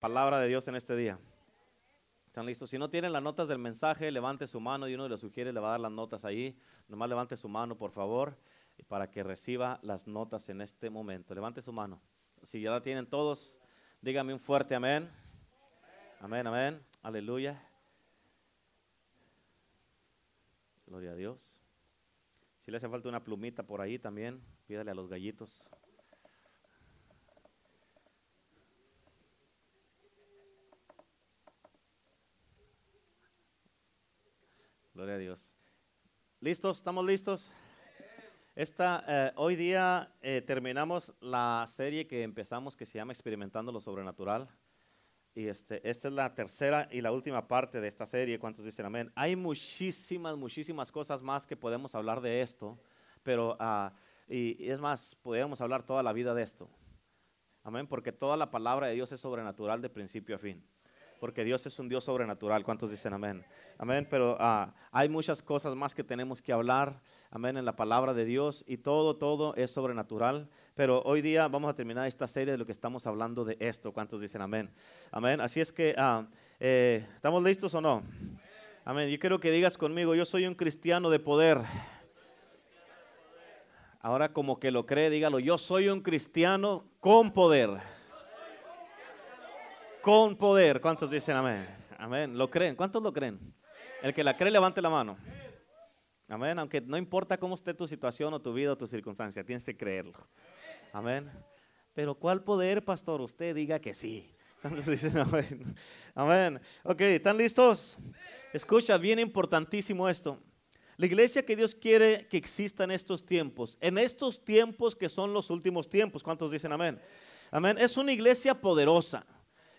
palabra de Dios en este día. ¿Están listos? Si no tienen las notas del mensaje, levante su mano y uno de los sugiere le va a dar las notas ahí. Nomás levante su mano, por favor, para que reciba las notas en este momento. Levante su mano. Si ya la tienen todos, dígame un fuerte amén. Amén, amén. Aleluya. Gloria a Dios. Si le hace falta una plumita por ahí también, pídale a los gallitos. Gloria a Dios. ¿Listos? ¿Estamos listos? Esta, eh, hoy día eh, terminamos la serie que empezamos que se llama Experimentando lo Sobrenatural. Y este, esta es la tercera y la última parte de esta serie. ¿Cuántos dicen amén? Hay muchísimas, muchísimas cosas más que podemos hablar de esto. Pero, ah, y, es más, podríamos hablar toda la vida de esto. Amén, porque toda la palabra de Dios es sobrenatural de principio a fin porque Dios es un Dios sobrenatural. ¿Cuántos dicen amén? Amén, pero ah, hay muchas cosas más que tenemos que hablar, amén, en la palabra de Dios y todo, todo es sobrenatural. Pero hoy día vamos a terminar esta serie de lo que estamos hablando de esto. ¿Cuántos dicen amén? Amén, así es que, ah, eh, ¿estamos listos o no? Amén, yo quiero que digas conmigo, yo soy un cristiano de poder. Ahora como que lo cree, dígalo, yo soy un cristiano con poder con poder. ¿Cuántos dicen amén? Amén. ¿Lo creen? ¿Cuántos lo creen? El que la cree, levante la mano. Amén. Aunque no importa cómo esté tu situación o tu vida o tu circunstancia, tienes que creerlo. Amén. Pero ¿cuál poder, pastor? Usted diga que sí. ¿Cuántos dicen amén? Amén. Ok, ¿están listos? Escucha, bien importantísimo esto. La iglesia que Dios quiere que exista en estos tiempos, en estos tiempos que son los últimos tiempos, ¿cuántos dicen amén? Amén. Es una iglesia poderosa.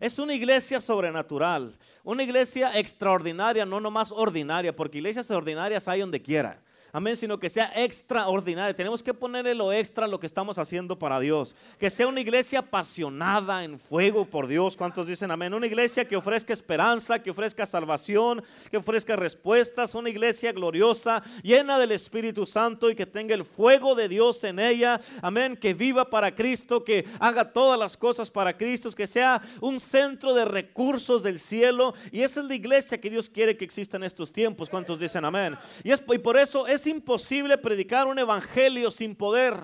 Es una iglesia sobrenatural, una iglesia extraordinaria, no nomás ordinaria, porque iglesias ordinarias hay donde quiera amén, sino que sea extraordinaria. Tenemos que ponerle lo extra a lo que estamos haciendo para Dios. Que sea una iglesia apasionada en fuego por Dios. ¿Cuántos dicen amén? Una iglesia que ofrezca esperanza, que ofrezca salvación, que ofrezca respuestas. Una iglesia gloriosa, llena del Espíritu Santo y que tenga el fuego de Dios en ella. Amén, que viva para Cristo, que haga todas las cosas para Cristo, que sea un centro de recursos del cielo. Y esa es la iglesia que Dios quiere que exista en estos tiempos. ¿Cuántos dicen amén? Y, es, y por eso es es imposible predicar un evangelio sin poder.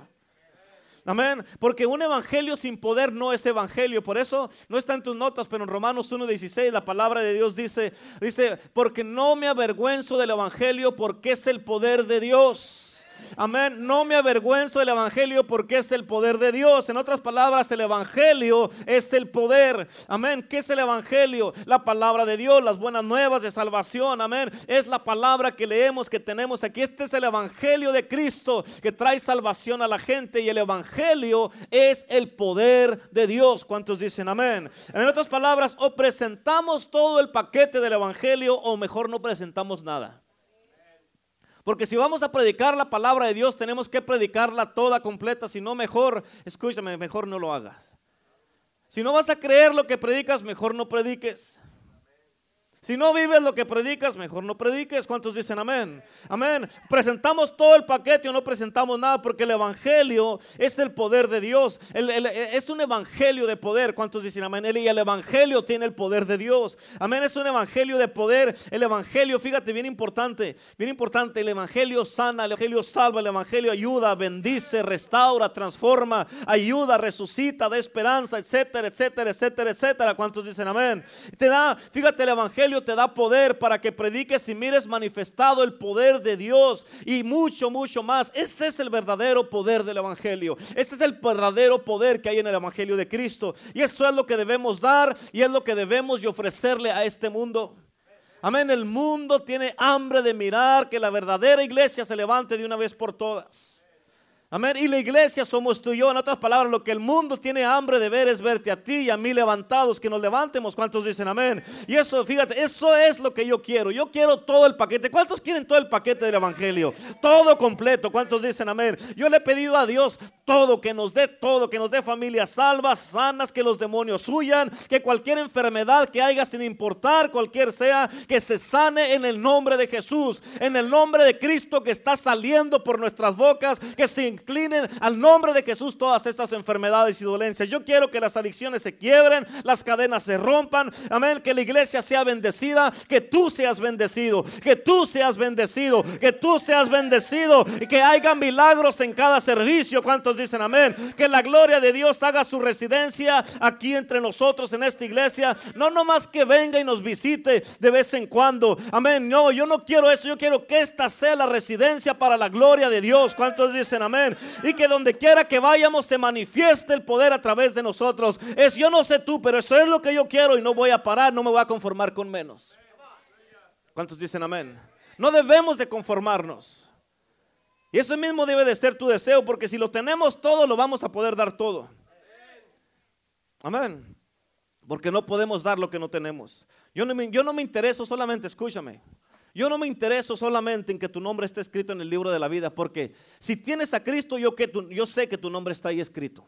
Amén. Porque un evangelio sin poder no es evangelio. Por eso no está en tus notas, pero en Romanos 1.16 la palabra de Dios dice, dice, porque no me avergüenzo del evangelio porque es el poder de Dios Amén. No me avergüenzo del Evangelio porque es el poder de Dios. En otras palabras, el Evangelio es el poder. Amén. ¿Qué es el Evangelio? La palabra de Dios, las buenas nuevas de salvación. Amén. Es la palabra que leemos, que tenemos aquí. Este es el Evangelio de Cristo que trae salvación a la gente. Y el Evangelio es el poder de Dios. ¿Cuántos dicen amén? En otras palabras, o presentamos todo el paquete del Evangelio o mejor no presentamos nada. Porque si vamos a predicar la palabra de Dios, tenemos que predicarla toda completa. Si no, mejor, escúchame, mejor no lo hagas. Si no vas a creer lo que predicas, mejor no prediques. Si no vives lo que predicas, mejor no prediques. ¿Cuántos dicen amén? Amén. Presentamos todo el paquete o no presentamos nada porque el Evangelio es el poder de Dios. es un Evangelio de poder. ¿Cuántos dicen amén? y el Evangelio tiene el poder de Dios. Amén. Es un Evangelio de poder. El Evangelio, fíjate, bien importante. Bien importante. El Evangelio sana, el Evangelio salva, el Evangelio ayuda, bendice, restaura, transforma, ayuda, resucita, da esperanza, etcétera, etcétera, etcétera, etcétera. ¿Cuántos dicen amén? Te da, fíjate, el Evangelio te da poder para que prediques y mires manifestado el poder de Dios y mucho, mucho más. Ese es el verdadero poder del Evangelio. Ese es el verdadero poder que hay en el Evangelio de Cristo. Y eso es lo que debemos dar y es lo que debemos ofrecerle a este mundo. Amén, el mundo tiene hambre de mirar que la verdadera iglesia se levante de una vez por todas. Amén. Y la iglesia somos tú y yo. En otras palabras, lo que el mundo tiene hambre de ver es verte a ti y a mí levantados, que nos levantemos. ¿Cuántos dicen amén? Y eso, fíjate, eso es lo que yo quiero. Yo quiero todo el paquete. ¿Cuántos quieren todo el paquete del Evangelio? Todo completo. ¿Cuántos dicen amén? Yo le he pedido a Dios todo, que nos dé todo, que nos dé familias salvas, sanas, que los demonios huyan, que cualquier enfermedad que haya, sin importar cualquier sea, que se sane en el nombre de Jesús, en el nombre de Cristo que está saliendo por nuestras bocas, que sin inclinen al nombre de Jesús todas estas enfermedades y dolencias. Yo quiero que las adicciones se quiebren, las cadenas se rompan. Amén. Que la iglesia sea bendecida, que tú seas bendecido, que tú seas bendecido, que tú seas bendecido y que haya milagros en cada servicio. ¿Cuántos dicen amén? Que la gloria de Dios haga su residencia aquí entre nosotros en esta iglesia. No nomás que venga y nos visite de vez en cuando. Amén. No, yo no quiero eso. Yo quiero que esta sea la residencia para la gloria de Dios. ¿Cuántos dicen amén? Y que donde quiera que vayamos se manifieste el poder a través de nosotros. Es yo no sé tú, pero eso es lo que yo quiero y no voy a parar, no me voy a conformar con menos. ¿Cuántos dicen amén? No debemos de conformarnos. Y eso mismo debe de ser tu deseo, porque si lo tenemos todo, lo vamos a poder dar todo. Amén. Porque no podemos dar lo que no tenemos. Yo no me, yo no me intereso solamente, escúchame. Yo no me intereso solamente en que tu nombre esté escrito en el libro de la vida, porque si tienes a Cristo, yo, yo sé que tu nombre está ahí escrito.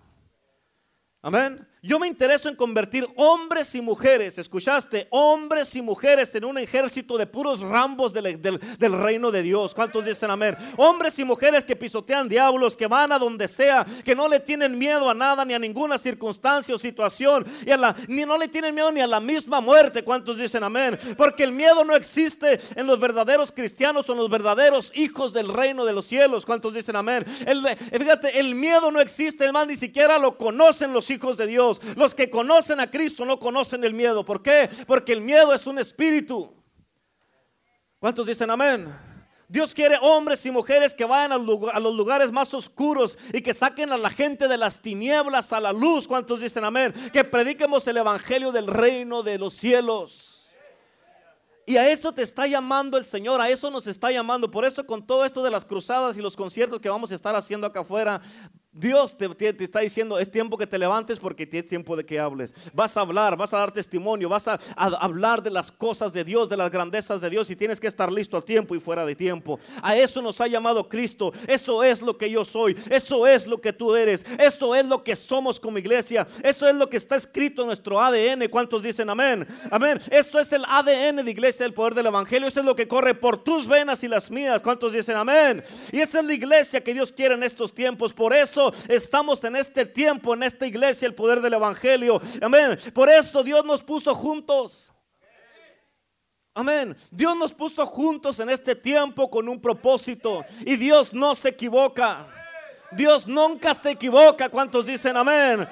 Amén. Yo me intereso en convertir hombres y mujeres, escuchaste, hombres y mujeres en un ejército de puros rambos del, reino de Dios. ¿Cuántos dicen amén? Hombres y mujeres que pisotean diablos, que van a donde sea, que no le tienen miedo a nada, ni a ninguna circunstancia o situación, y a la, ni no le tienen miedo ni a la misma muerte. ¿Cuántos dicen amén? Porque el miedo no existe en los verdaderos cristianos o en los verdaderos hijos del reino de los cielos. ¿Cuántos dicen amén? El, fíjate, el miedo no existe, además ni siquiera lo conocen los hijos de Dios. Los que conocen a Cristo no conocen el miedo. ¿Por qué? Porque el miedo es un espíritu. ¿Cuántos dicen amén? Dios quiere hombres y mujeres que vayan a los lugares más oscuros y que saquen a la gente de las tinieblas a la luz. ¿Cuántos dicen amén? Que prediquemos el evangelio del reino de los cielos. Y a eso te está llamando el Señor, a eso nos está llamando. Por eso con todo esto de las cruzadas y los conciertos que vamos a estar haciendo acá afuera, Dios te, está diciendo, es tiempo que te levantes porque es tiempo de que hables. Vas a hablar, vas a dar testimonio, vas a, hablar de las cosas de Dios, de las grandezas de Dios y tienes que estar listo a tiempo y fuera de tiempo. A eso nos ha llamado Cristo. Eso es lo que yo soy. Eso es lo que tú eres. Eso es lo que somos como iglesia. Eso es lo que está escrito en nuestro ADN. ¿Cuántos dicen amén? Amén. Eso es el ADN de iglesia del poder del evangelio. Eso es lo que corre por tus venas y las mías. ¿Cuántos dicen amén? Y esa es la iglesia que Dios quiere en estos tiempos. Por eso estamos en este tiempo, en esta iglesia, el poder del Evangelio. Amén. Por eso Dios nos puso juntos. Amén. Dios nos puso juntos en este tiempo con un propósito. Y Dios no se equivoca. Dios nunca se equivoca. ¿Cuántos dicen amén?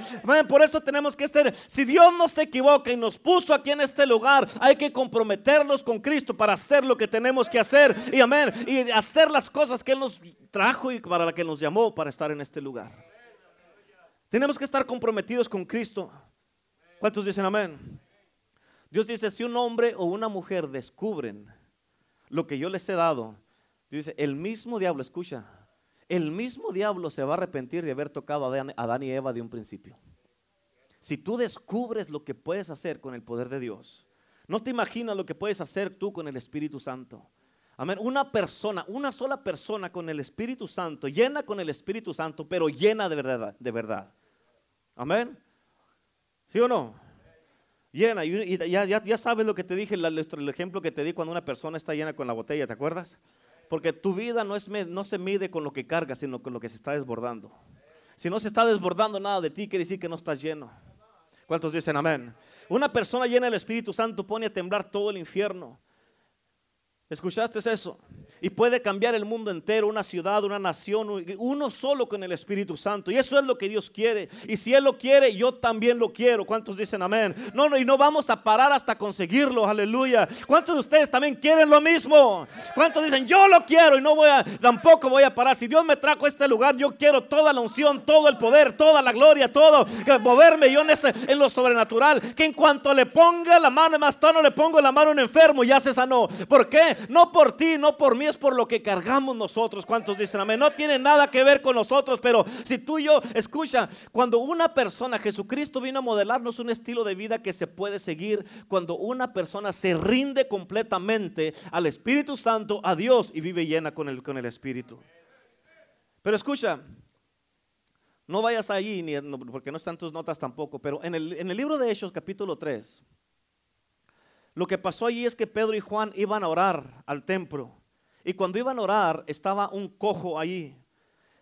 Por eso tenemos que ser, si Dios no se equivoca y nos puso aquí en este lugar, hay que comprometernos con Cristo para hacer lo que tenemos que hacer. Y amén. Y hacer las cosas que Él nos trajo y para la que nos llamó para estar en este lugar. Tenemos que estar comprometidos con Cristo. ¿Cuántos dicen amén? Dios dice, si un hombre o una mujer descubren lo que yo les he dado, dice, el mismo diablo, escucha, el mismo diablo se va a arrepentir de haber tocado a Adán y Eva de un principio. Si tú descubres lo que puedes hacer con el poder de Dios, no te imaginas lo que puedes hacer tú con el Espíritu Santo. Amén. Una persona, una sola persona con el Espíritu Santo, llena con el Espíritu Santo, pero llena de verdad, de verdad. Amén. ¿Sí o no? Llena. Y ya, ya, sabes lo que te dije, el ejemplo que te di cuando una persona está llena con la botella, ¿te acuerdas? Porque tu vida no, es, no se mide con lo que cargas, sino con lo que se está desbordando. Si no se está desbordando nada de ti, quiere decir que no estás lleno. ¿Cuántos dicen amén? Una persona llena del Espíritu Santo pone a temblar todo el infierno. ¿Escuchaste eso? Y puede cambiar el mundo entero, una ciudad, una nación, uno solo con el Espíritu Santo. Y eso es lo que Dios quiere. Y si Él lo quiere, yo también lo quiero. ¿Cuántos dicen amén? No, no, y no vamos a parar hasta conseguirlo. Aleluya. ¿Cuántos de ustedes también quieren lo mismo? ¿Cuántos dicen, yo lo quiero y no voy a, tampoco voy a parar? Si Dios me trajo este lugar, yo quiero toda la unción, todo el poder, toda la gloria, todo. Moverme yo en lo sobrenatural. Que en cuanto le ponga la mano, más no le pongo la mano a un enfermo, ya se sanó. ¿Por qué? No por ti, no por mí, es por lo que cargamos nosotros. ¿Cuántos dicen amén? No tiene nada que ver con nosotros, pero si tú y yo, escucha, cuando una persona, Jesucristo vino a modelarnos un estilo de vida que se puede seguir, cuando una persona se rinde completamente al Espíritu Santo, a Dios y vive llena con el, con el Espíritu. Pero escucha, no vayas allí, ni, porque no están tus notas tampoco, pero en el, en el libro de Hechos capítulo 3, lo que pasó allí es que Pedro y Juan iban a orar al templo. Y cuando iban a orar, estaba un cojo allí.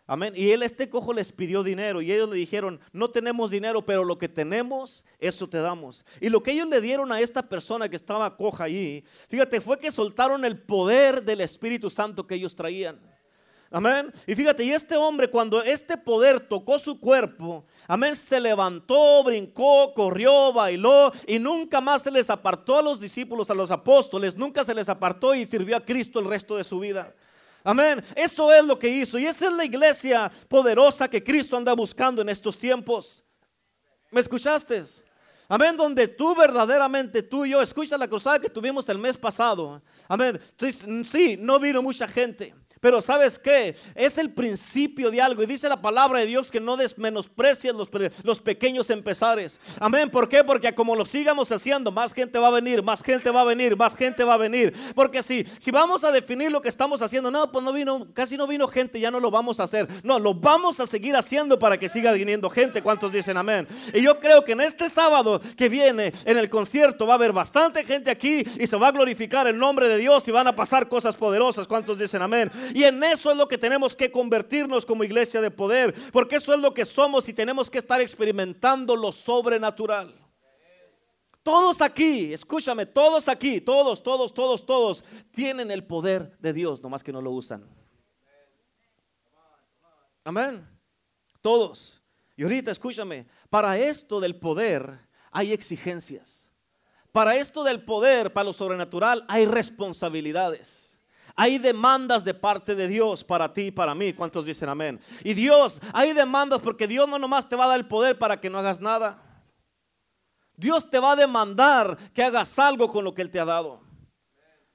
Amén. Y él, este cojo, les pidió dinero y ellos le dijeron, no tenemos dinero, pero lo que tenemos, eso te damos. Y lo que ellos le dieron a esta persona que estaba coja allí, fíjate, fue que soltaron el poder del Espíritu Santo que ellos traían. Amén. Y fíjate, y este hombre cuando este poder tocó su cuerpo, amén, se levantó, brincó, corrió, bailó y nunca más se les apartó a los discípulos, a los apóstoles, nunca se les apartó y sirvió a Cristo el resto de su vida. Amén. Eso es lo que hizo. Y esa es la iglesia poderosa que Cristo anda buscando en estos tiempos. ¿Me escuchaste? Amén, donde tú verdaderamente, tú y yo, escucha la cruzada que tuvimos el mes pasado. Amén. Sí, no vino mucha gente. Pero sabes qué? Es el principio de algo. Y dice la palabra de Dios que no desmenosprecies los, pequeños empezares. Amén. ¿Por qué? Porque como lo sigamos haciendo, más gente va a venir, más gente va a venir, más gente va a venir. Porque si, si vamos a definir lo que estamos haciendo, no, pues no vino, casi no vino gente, ya no lo vamos a hacer. No, lo vamos a seguir haciendo para que siga viniendo gente. ¿Cuántos dicen amén? Y yo creo que en este sábado que viene, en el concierto, va a haber bastante gente aquí y se va a glorificar el nombre de Dios y van a pasar cosas poderosas. ¿Cuántos dicen amén? Y en eso es lo que tenemos que convertirnos como iglesia de poder, porque eso es lo que somos y tenemos que estar experimentando lo sobrenatural. Todos aquí, escúchame, todos aquí, todos, todos, todos, todos tienen el poder de Dios, nomás que no lo usan. Amén. Todos. Y ahorita escúchame, para esto del poder hay exigencias. Para esto del poder, para lo sobrenatural, hay responsabilidades. Hay demandas de parte de Dios para ti y para mí. ¿Cuántos dicen amén? Y Dios, hay demandas porque Dios no nomás te va a dar el poder para que no hagas nada. Dios te va a demandar que hagas algo con lo que Él te ha dado.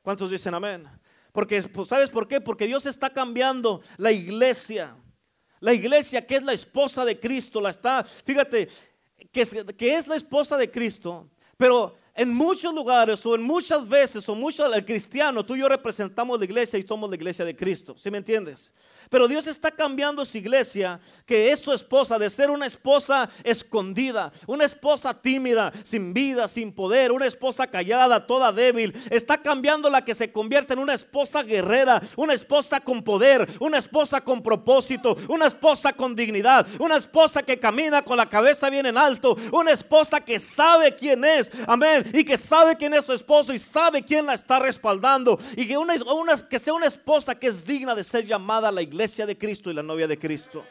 ¿Cuántos dicen amén? Porque, pues, ¿sabes por qué? Porque Dios está cambiando la iglesia. La iglesia que es la esposa de Cristo, la está, fíjate, que que es la esposa de Cristo, pero en muchos lugares o en muchas veces o muchos el cristiano, tú y yo representamos la iglesia y somos la iglesia de Cristo. ¿Sí me entiendes? Pero Dios está cambiando su iglesia, que es su esposa, de ser una esposa escondida, una esposa tímida, sin vida, sin poder, una esposa callada, toda débil. Está cambiando la que se convierte en una esposa guerrera, una esposa con poder, una esposa con propósito, una esposa con dignidad, una esposa que camina con la cabeza bien en alto, una esposa que sabe quién es, amén, y que sabe quién es su esposo y sabe quién la está respaldando, y que, que sea una esposa que es digna de ser llamada la iglesia iglesia de Cristo y la novia de Cristo.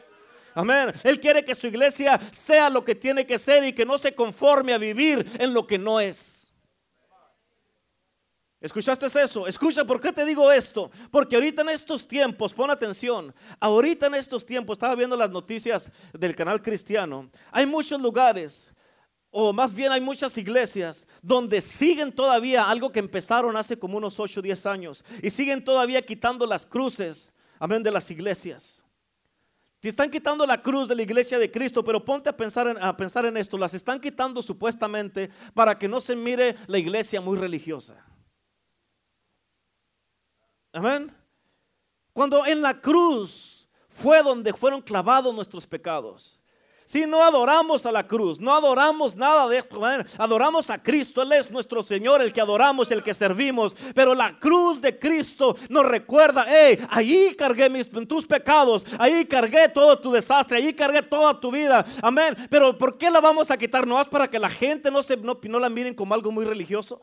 Amén. Él quiere que su iglesia sea lo que tiene que ser y que no se conforme a vivir en lo que no es. ¿Escuchaste eso? Escucha, ¿por qué te digo esto? Porque ahorita en estos tiempos, pon atención, ahorita en estos tiempos, estaba viendo las noticias del canal cristiano, hay muchos lugares, o más bien hay muchas iglesias, donde siguen todavía algo que empezaron hace como unos 8 o 10 años, y siguen todavía quitando las cruces amén, de las iglesias. Te están quitando la cruz de la iglesia de Cristo, pero ponte a pensar, en, a pensar en esto. Las están quitando supuestamente para que no se mire la iglesia muy religiosa. Amén. Cuando en la cruz fue donde fueron clavados nuestros pecados. Si no adoramos a la cruz, no adoramos nada de esto, adoramos a Cristo, Él es nuestro Señor, el que adoramos, el que servimos. Pero la cruz de Cristo nos recuerda, hey, ahí cargué mis, tus pecados, ahí cargué todo tu desastre, ahí cargué toda tu vida. Amén. Pero ¿por qué la vamos a quitar? ¿No es para que la gente no, se, no, no la miren como algo muy religioso?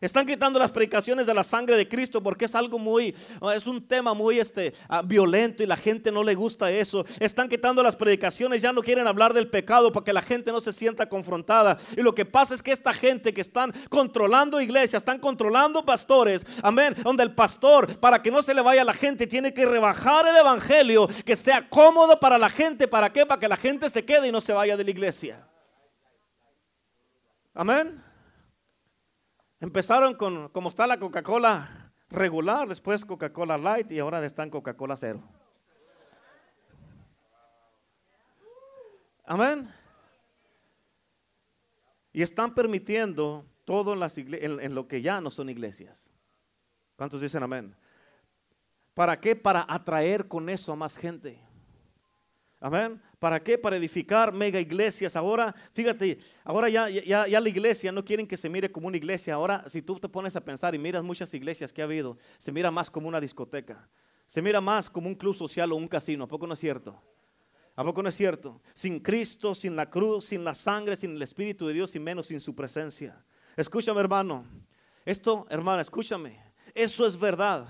Están quitando las predicaciones de la sangre de Cristo porque es algo muy, es un tema muy este, ah, violento y la gente no le gusta eso. Están quitando las predicaciones, ya no quieren hablar del pecado para que la gente no se sienta confrontada. Y lo que pasa es que esta gente que están controlando iglesias, están controlando pastores, amén, donde el pastor, para que no se le vaya a la gente, tiene que rebajar el evangelio, que sea cómodo para la gente. ¿Para qué? Para que la gente se quede y no se vaya de la iglesia. Amén. Empezaron con, como está la Coca-Cola regular, después Coca-Cola Light y ahora están Coca-Cola Cero. Amén. Y están permitiendo todo en, las en, lo que ya no son iglesias. ¿Cuántos dicen amén? ¿Para qué? Para atraer con eso a más gente. Amén. ¿Para qué? Para edificar mega iglesias. Ahora, fíjate, ahora ya, ya, ya, la iglesia no quieren que se mire como una iglesia. Ahora, si tú te pones a pensar y miras muchas iglesias que ha habido, se mira más como una discoteca. se mira más como un club social o un casino. ¿A poco no es cierto? ¿A poco no es cierto? Sin Cristo, sin la cruz, sin la sangre, sin el Espíritu de Dios y menos sin su presencia. Escúchame, hermano. Esto, hermana, escúchame. Eso es verdad.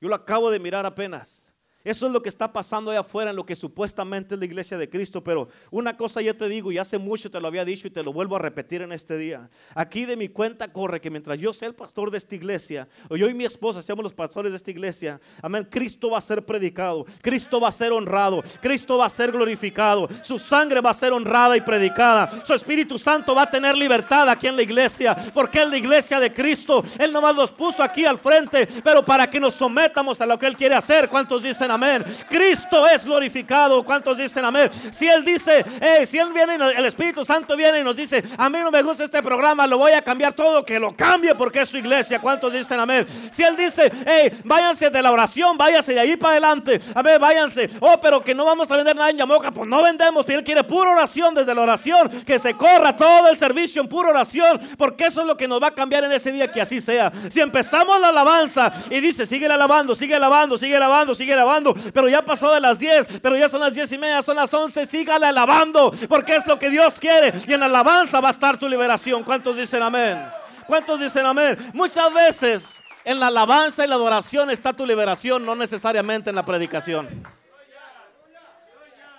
Yo lo acabo de mirar apenas. Eso es lo que está pasando allá afuera en lo que supuestamente es la iglesia de Cristo. Pero una cosa yo te digo, y hace mucho te lo había dicho y te lo vuelvo a repetir en este día. Aquí de mi cuenta corre que mientras yo sea el pastor de esta iglesia, o yo y mi esposa seamos los pastores de esta iglesia, amén, Cristo va a ser predicado, Cristo va a ser honrado, Cristo va a ser glorificado, su sangre va a ser honrada y predicada, su Espíritu Santo va a tener libertad aquí en la iglesia, porque es la iglesia de Cristo. Él nomás los puso aquí al frente, pero para que nos sometamos a lo que Él quiere hacer. ¿Cuántos dicen amén. Cristo es glorificado. ¿Cuántos dicen amén? Si Él dice, si Él viene, el Espíritu Santo viene y nos dice, a mí no me gusta este programa, lo voy a cambiar todo, que lo cambie porque es su iglesia. ¿Cuántos dicen amén? Si Él dice, hey, váyanse de la oración, váyanse de ahí para adelante. Amén, váyanse. Oh, pero que no vamos a vender nada en Yamoca, pues no vendemos. Si Él quiere pura oración desde la oración, que se corra todo el servicio en pura oración, porque eso es lo que nos va a cambiar en ese día, que así sea. Si empezamos la alabanza y dice, sigue alabando, sigue alabando, sigue alabando, sigue alabando pero ya pasó de las 10, pero ya son las 10 y media, son las 11, sígale alabando, porque es lo que Dios quiere. Y en la alabanza va a estar tu liberación. ¿Cuántos dicen amén? ¿Cuántos dicen amén? Muchas veces en la alabanza y la adoración está tu liberación, no necesariamente en la predicación.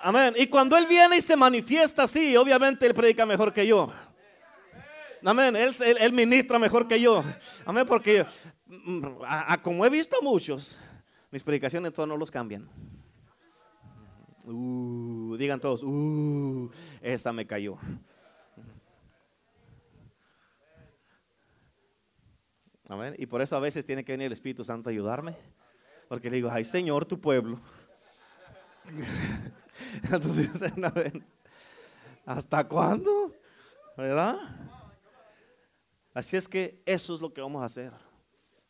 Amén. Y cuando Él viene y se manifiesta así, obviamente Él predica mejor que yo. Amén. Él, ministra mejor que yo. Amén. Porque mm, como he visto muchos, mis predicaciones todos no los cambian. Uh, digan todos, uh, esa me cayó. Y por eso a veces tiene que venir el Espíritu Santo a ayudarme. Porque le digo, ay Señor, tu pueblo. Entonces, ¿hasta cuándo? ¿Verdad? Así es que eso es lo que vamos a hacer.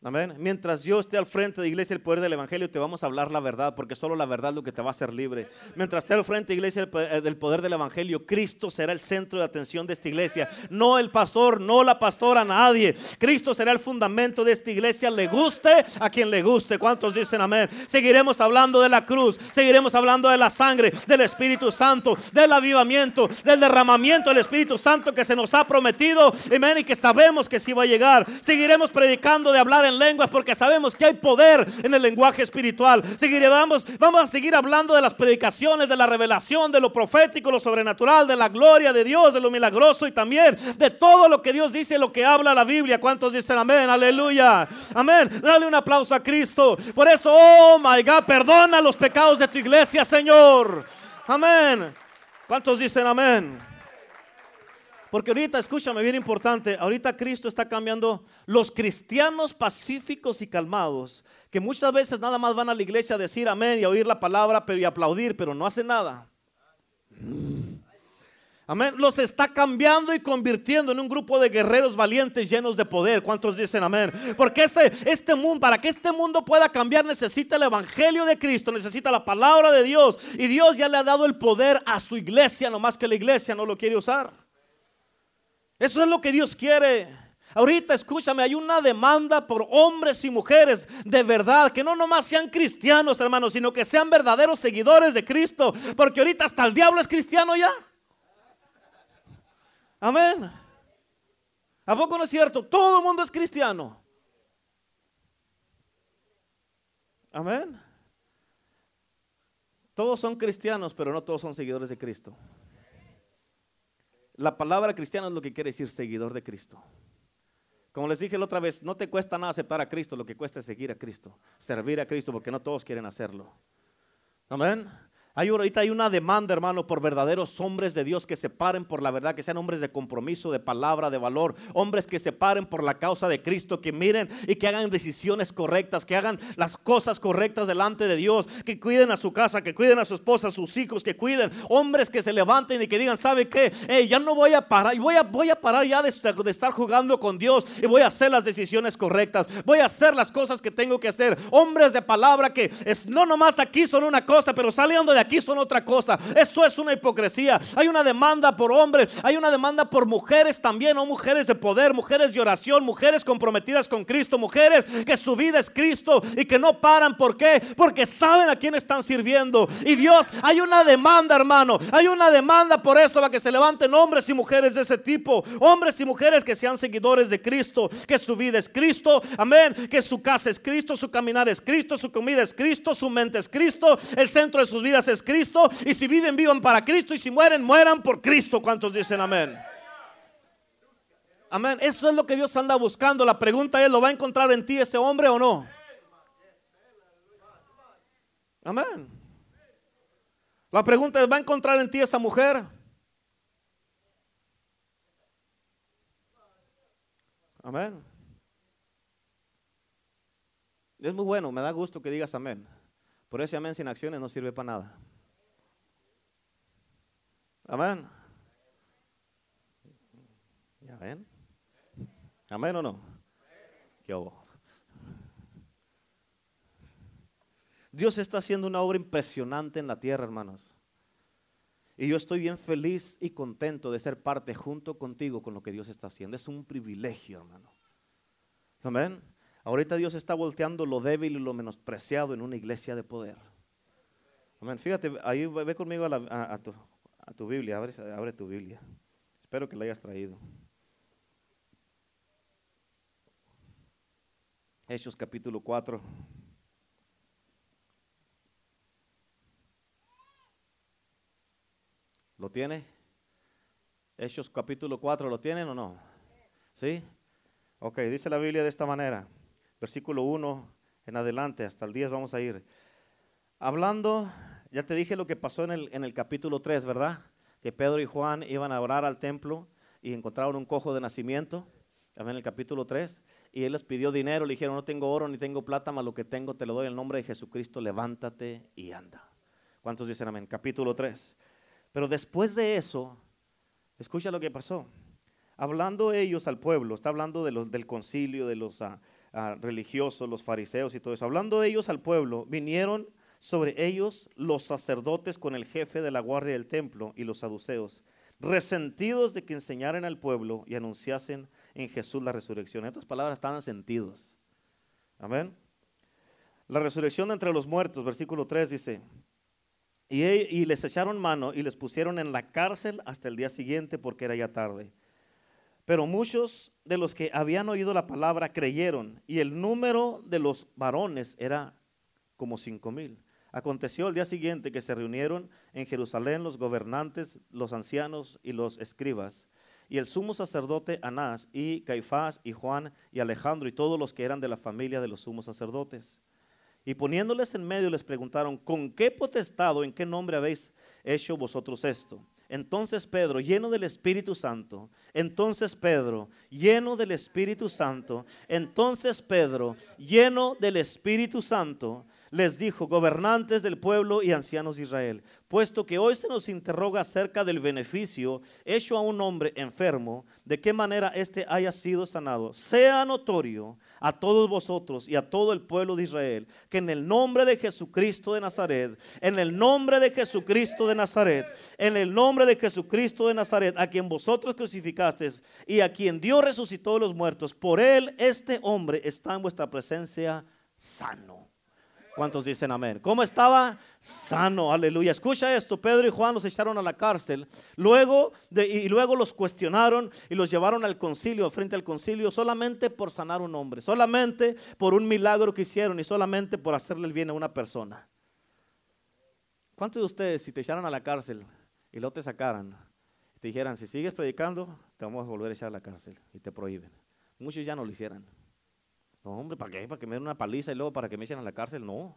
Amén. Mientras yo esté al frente de iglesia, el poder del evangelio, te vamos a hablar la verdad, porque solo la verdad es lo que te va a hacer libre. Mientras esté al frente de iglesia eh, del poder del evangelio, Cristo será el centro de atención de esta iglesia. No el pastor, no la pastora, nadie. Cristo será el fundamento de esta iglesia, le guste a quien le guste. ¿Cuántos dicen amén? Seguiremos hablando de la cruz, seguiremos hablando de la sangre, del Espíritu Santo, del avivamiento, del derramamiento del Espíritu Santo que se nos ha prometido. Amén. Y que sabemos que sí va a llegar. Seguiremos predicando de hablar en lenguas porque sabemos que hay poder en el lenguaje espiritual. Seguiremos, vamos a seguir hablando de las predicaciones, de la revelación, de lo profético, lo sobrenatural, de la gloria de Dios, de lo milagroso y también de todo lo que Dios dice, lo que habla la Biblia. ¿Cuántos dicen amén? Aleluya. Amén. Dale un aplauso a Cristo. Por eso, oh my God, perdona los pecados de tu iglesia, Señor. Amén. ¿Cuántos dicen amén? Porque ahorita, escúchame, bien importante, ahorita Cristo está cambiando los cristianos pacíficos y calmados, que muchas veces nada más van a la iglesia a decir amén y a oír la palabra pero y aplaudir, pero no hacen nada. Amén. Los está cambiando y convirtiendo en un grupo de guerreros valientes llenos de poder. ¿Cuántos dicen amén? Porque este mundo, para que este mundo pueda cambiar, necesita el evangelio de Cristo, necesita la palabra de Dios. Y Dios ya le ha dado el poder a su iglesia, no más que la iglesia no lo quiere usar. Eso es lo que Dios quiere. Ahorita escúchame, hay una demanda por hombres y mujeres de verdad, que no nomás sean cristianos, hermanos, sino que sean verdaderos seguidores de Cristo, porque ahorita hasta el diablo es cristiano ya. Amén. ¿A poco no es cierto? Todo el mundo es cristiano. Amén. Todos son cristianos, pero no todos son seguidores de Cristo. La palabra cristiana es lo que quiere decir seguidor de Cristo. Como les dije la otra vez, no te cuesta nada aceptar a Cristo, lo que cuesta es seguir a Cristo, servir a Cristo, porque no todos quieren hacerlo. Amén. Ahorita hay una demanda, hermano, por verdaderos hombres de Dios que se paren por la verdad, que sean hombres de compromiso, de palabra, de valor, hombres que se paren por la causa de Cristo, que miren y que hagan decisiones correctas, que hagan las cosas correctas delante de Dios, que cuiden a su casa, que cuiden a su esposa, a sus hijos, que cuiden, hombres que se levanten y que digan, ¿sabe qué? ya no voy a parar, voy a, parar ya de estar, jugando con Dios y voy a hacer las decisiones correctas, voy a hacer las cosas que tengo que hacer. Hombres de palabra que no nomás aquí son una cosa, pero saliendo de aquí son otra cosa. Eso es una hipocresía. Hay una demanda por hombres, hay una demanda por mujeres también, o mujeres de poder, mujeres de oración, mujeres comprometidas con Cristo, mujeres que su vida es Cristo y que no paran. ¿Por qué? Porque saben a quién están sirviendo. Y Dios, hay una demanda, hermano. Hay una demanda por eso para que se levanten hombres y mujeres de ese tipo. Hombres y mujeres que sean seguidores de Cristo, que su vida es Cristo. Amén. Que su casa es Cristo, su caminar es Cristo, su comida es Cristo, su mente es Cristo, el centro de sus vidas es Cristo. Y si viven, vivan para Cristo. Y si mueren, mueran por Cristo. ¿Cuántos dicen amén? Amén. Eso es lo que Dios anda buscando. La pregunta es, ¿lo va a encontrar en ti ese hombre o no? Amén. La pregunta es, ¿va a encontrar en ti esa mujer? Amén. Es muy bueno, me da gusto que digas amén. Por ese amén sin acciones no sirve para nada. Amén. ¿Ya ven? Amén o no. ¿Qué Dios está haciendo una obra impresionante en la tierra, hermanos. Y yo estoy bien feliz y contento de ser parte junto contigo con lo que Dios está haciendo. Es un privilegio, hermano. Amén. Ahorita Dios está volteando lo débil y lo menospreciado en una iglesia de poder. Amén. Fíjate, ahí ve conmigo a, tu, Biblia, abre, abre tu Biblia. Espero que la hayas traído. Hechos capítulo 4. ¿Lo tiene? Hechos capítulo 4, ¿lo tienen o no? ¿Sí? Ok, dice la Biblia de esta manera. Versículo 1 en adelante, hasta el 10 vamos a ir. Hablando, ya te dije lo que pasó en el, en el capítulo 3, ¿verdad? Que Pedro y Juan iban a orar al templo y encontraron un cojo de nacimiento, también en el capítulo 3 y él les pidió dinero, le dijeron, no tengo oro ni tengo plata, mas lo que tengo te lo doy en el nombre de Jesucristo, levántate y anda. ¿Cuántos dicen amén? Capítulo 3. Pero después de eso, escucha lo que pasó. Hablando ellos al pueblo, está hablando de los, del concilio, de los ah, ah, religiosos, los fariseos y todo eso. Hablando ellos al pueblo, vinieron sobre ellos los sacerdotes con el jefe de la guardia del templo y los saduceos, resentidos de que enseñaran al pueblo y anunciasen en Jesús la resurrección. En otras palabras, estaban sentidos. Amén. La resurrección entre los muertos, versículo 3 dice, y, y, les echaron mano y les pusieron en la cárcel hasta el día siguiente porque era ya tarde. Pero muchos de los que habían oído la palabra creyeron y el número de los varones era como cinco mil. Aconteció el día siguiente que se reunieron en Jerusalén los gobernantes, los ancianos y los escribas y el sumo sacerdote Anás y Caifás y Juan y Alejandro y todos los que eran de la familia de los sumos sacerdotes. Y poniéndoles en medio les preguntaron, ¿con qué potestad o en qué nombre habéis hecho vosotros esto? Entonces Pedro, lleno del Espíritu Santo, entonces Pedro, lleno del Espíritu Santo, entonces Pedro, lleno del Espíritu Santo, les dijo, gobernantes del pueblo y ancianos de Israel, puesto que hoy se nos interroga acerca del beneficio hecho a un hombre enfermo, de qué manera éste haya sido sanado, sea notorio a todos vosotros y a todo el pueblo de Israel, que en el nombre de Jesucristo de Nazaret, en el nombre de Jesucristo de Nazaret, en el nombre de Jesucristo de Nazaret, a quien vosotros crucificasteis y a quien Dios resucitó de los muertos, por él este hombre está en vuestra presencia sano. ¿Cuántos dicen amén? ¿Cómo estaba? Sano, aleluya. Escucha esto, Pedro y Juan los echaron a la cárcel, luego de, y luego los cuestionaron y los llevaron al concilio, frente al concilio, solamente por sanar un hombre, solamente por un milagro que hicieron y solamente por hacerle el bien a una persona. ¿Cuántos de ustedes, si te echaran a la cárcel y luego te sacaran, te dijeran, si sigues predicando, te vamos a volver a echar a la cárcel y te prohíben? Muchos ya no lo hicieran. No, hombre, ¿para qué? ¿Para que me den una paliza y luego para que me echen a la cárcel? No.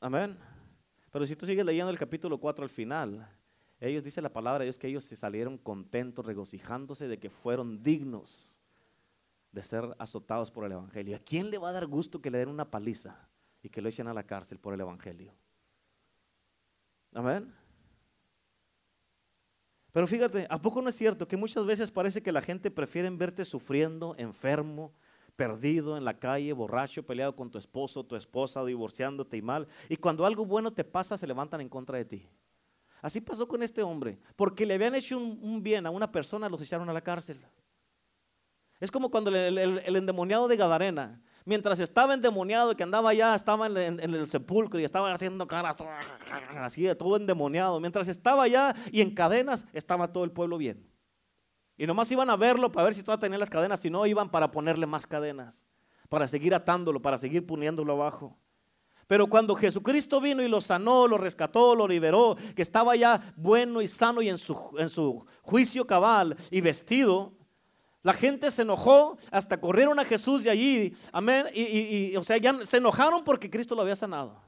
Amén. Pero si tú sigues leyendo el capítulo 4 al final, ellos dicen la palabra de Dios que ellos se salieron contentos, regocijándose de que fueron dignos de ser azotados por el Evangelio. ¿A quién le va a dar gusto que le den una paliza y que lo echen a la cárcel por el Evangelio? Amén. Pero fíjate, ¿a poco no es cierto que muchas veces parece que la gente prefiere verte sufriendo, enfermo, perdido en la calle, borracho, peleado con tu esposo, tu esposa, divorciándote y mal. Y cuando algo bueno te pasa, se levantan en contra de ti. Así pasó con este hombre, porque le habían hecho un, bien a una persona, los echaron a la cárcel. Es como cuando el, endemoniado de Gadarena, mientras estaba endemoniado, que andaba allá, estaba en, el sepulcro y estaba haciendo caras así de todo endemoniado, mientras estaba allá y en cadenas, estaba todo el pueblo bien. Y nomás iban a verlo para ver si todavía tenía las cadenas, si no, iban para ponerle más cadenas, para seguir atándolo, para seguir poniéndolo abajo. Pero cuando Jesucristo vino y lo sanó, lo rescató, lo liberó, que estaba ya bueno y sano y en su, en su juicio cabal y vestido, la gente se enojó hasta corrieron a Jesús de allí. Amén. Y, o sea, ya se enojaron porque Cristo lo había sanado.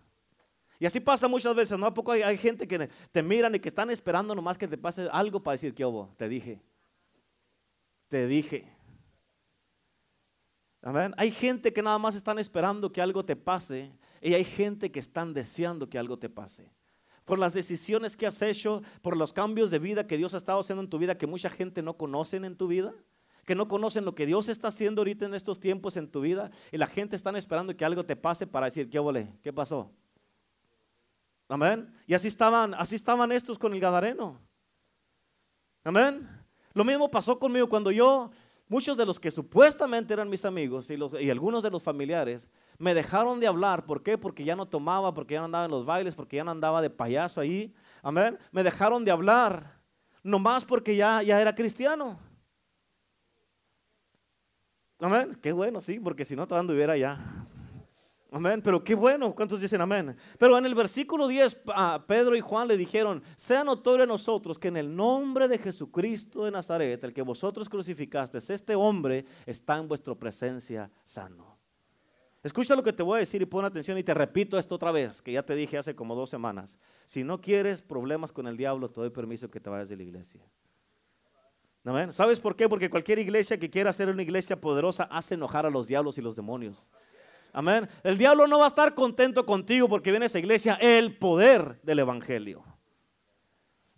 Y así pasa muchas veces, ¿no? ¿A poco hay, gente que te miran y que están esperando nomás que te pase algo para decir que hubo? Te dije te dije. Amén. Hay gente que nada más están esperando que algo te pase y hay gente que están deseando que algo te pase. Por las decisiones que has hecho, por los cambios de vida que Dios ha estado haciendo en tu vida que mucha gente no conocen en tu vida, que no conocen lo que Dios está haciendo ahorita en estos tiempos en tu vida y la gente están esperando que algo te pase para decir, ¿qué? ¿Qué pasó? Amén. Y así estaban, así estaban estos con el Gadareno. Amén. Lo mismo pasó conmigo cuando yo, muchos de los que supuestamente eran mis amigos y, algunos de los familiares, me dejaron de hablar. ¿Por qué? Porque ya no tomaba, porque ya no andaba en los bailes, porque ya no andaba de payaso ahí. Amén. Me dejaron de hablar. Nomás porque ya, ya era cristiano. Amén. Qué bueno, sí, porque si no, todavía anduviera ya. Amén, pero qué bueno, ¿cuántos dicen amén? Pero en el versículo 10, a Pedro y Juan le dijeron, sea notorio a nosotros que en el nombre de Jesucristo de Nazaret, el que vosotros crucificaste, este hombre está en vuestra presencia sano. Escucha lo que te voy a decir y pon atención y te repito esto otra vez, que ya te dije hace como dos semanas. Si no quieres problemas con el diablo, te doy permiso que te vayas de la iglesia. ¿Amén? ¿Sabes por qué? Porque cualquier iglesia que quiera ser una iglesia poderosa hace enojar a los diablos y los demonios. Amén. El diablo no va a estar contento contigo porque viene a esa iglesia el poder del evangelio.